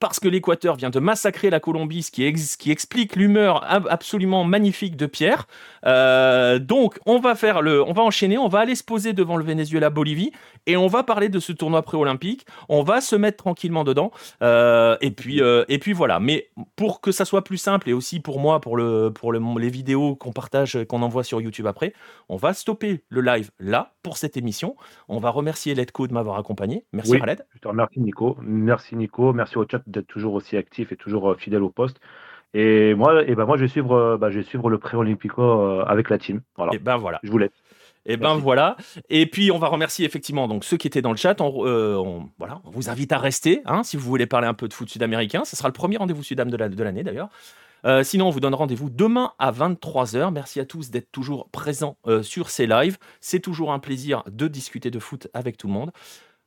parce que l'Équateur vient de massacrer la Colombie, ce qui, explique l'humeur absolument magnifique de Pierre. Euh, donc, on va faire le, on va enchaîner, on va aller se poser devant le Venezuela-Bolivie et on va parler de ce tournoi pré-olympique. On va se mettre tranquillement dedans. Euh, et puis, euh, et puis voilà. Mais pour que ça soit plus simple et aussi pour moi, pour le, pour les vidéos qu'on partage, qu'on envoie sur YouTube après, on va stopper le live là pour cette émission. On va remercier Letco de m'avoir accompagné. Merci oui, Je te remercie Nico. Merci Nico. Merci au chat d'être toujours aussi actif et toujours euh, fidèle au poste. Et moi, et ben moi je, vais suivre, euh, bah, je vais suivre le pré-olympico euh, avec la team. Voilà. Et ben voilà. Je vous laisse. Et ben voilà. Et puis on va remercier effectivement donc ceux qui étaient dans le chat. On, voilà, on vous invite à rester hein, si vous voulez parler un peu de foot sud-américain. Ce sera le premier rendez-vous sud-am de l'année d'ailleurs. sinon, on vous donne rendez-vous demain à 23h. Merci à tous d'être toujours présents sur ces lives. C'est toujours un plaisir de discuter de foot avec tout le monde.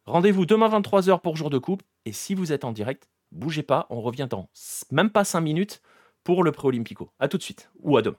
Rendez-vous demain 23h pour jour de coupe. Et si vous êtes en direct, bougez pas, on revient dans même pas 5 minutes pour le pré-olympico. À tout de suite ou à demain.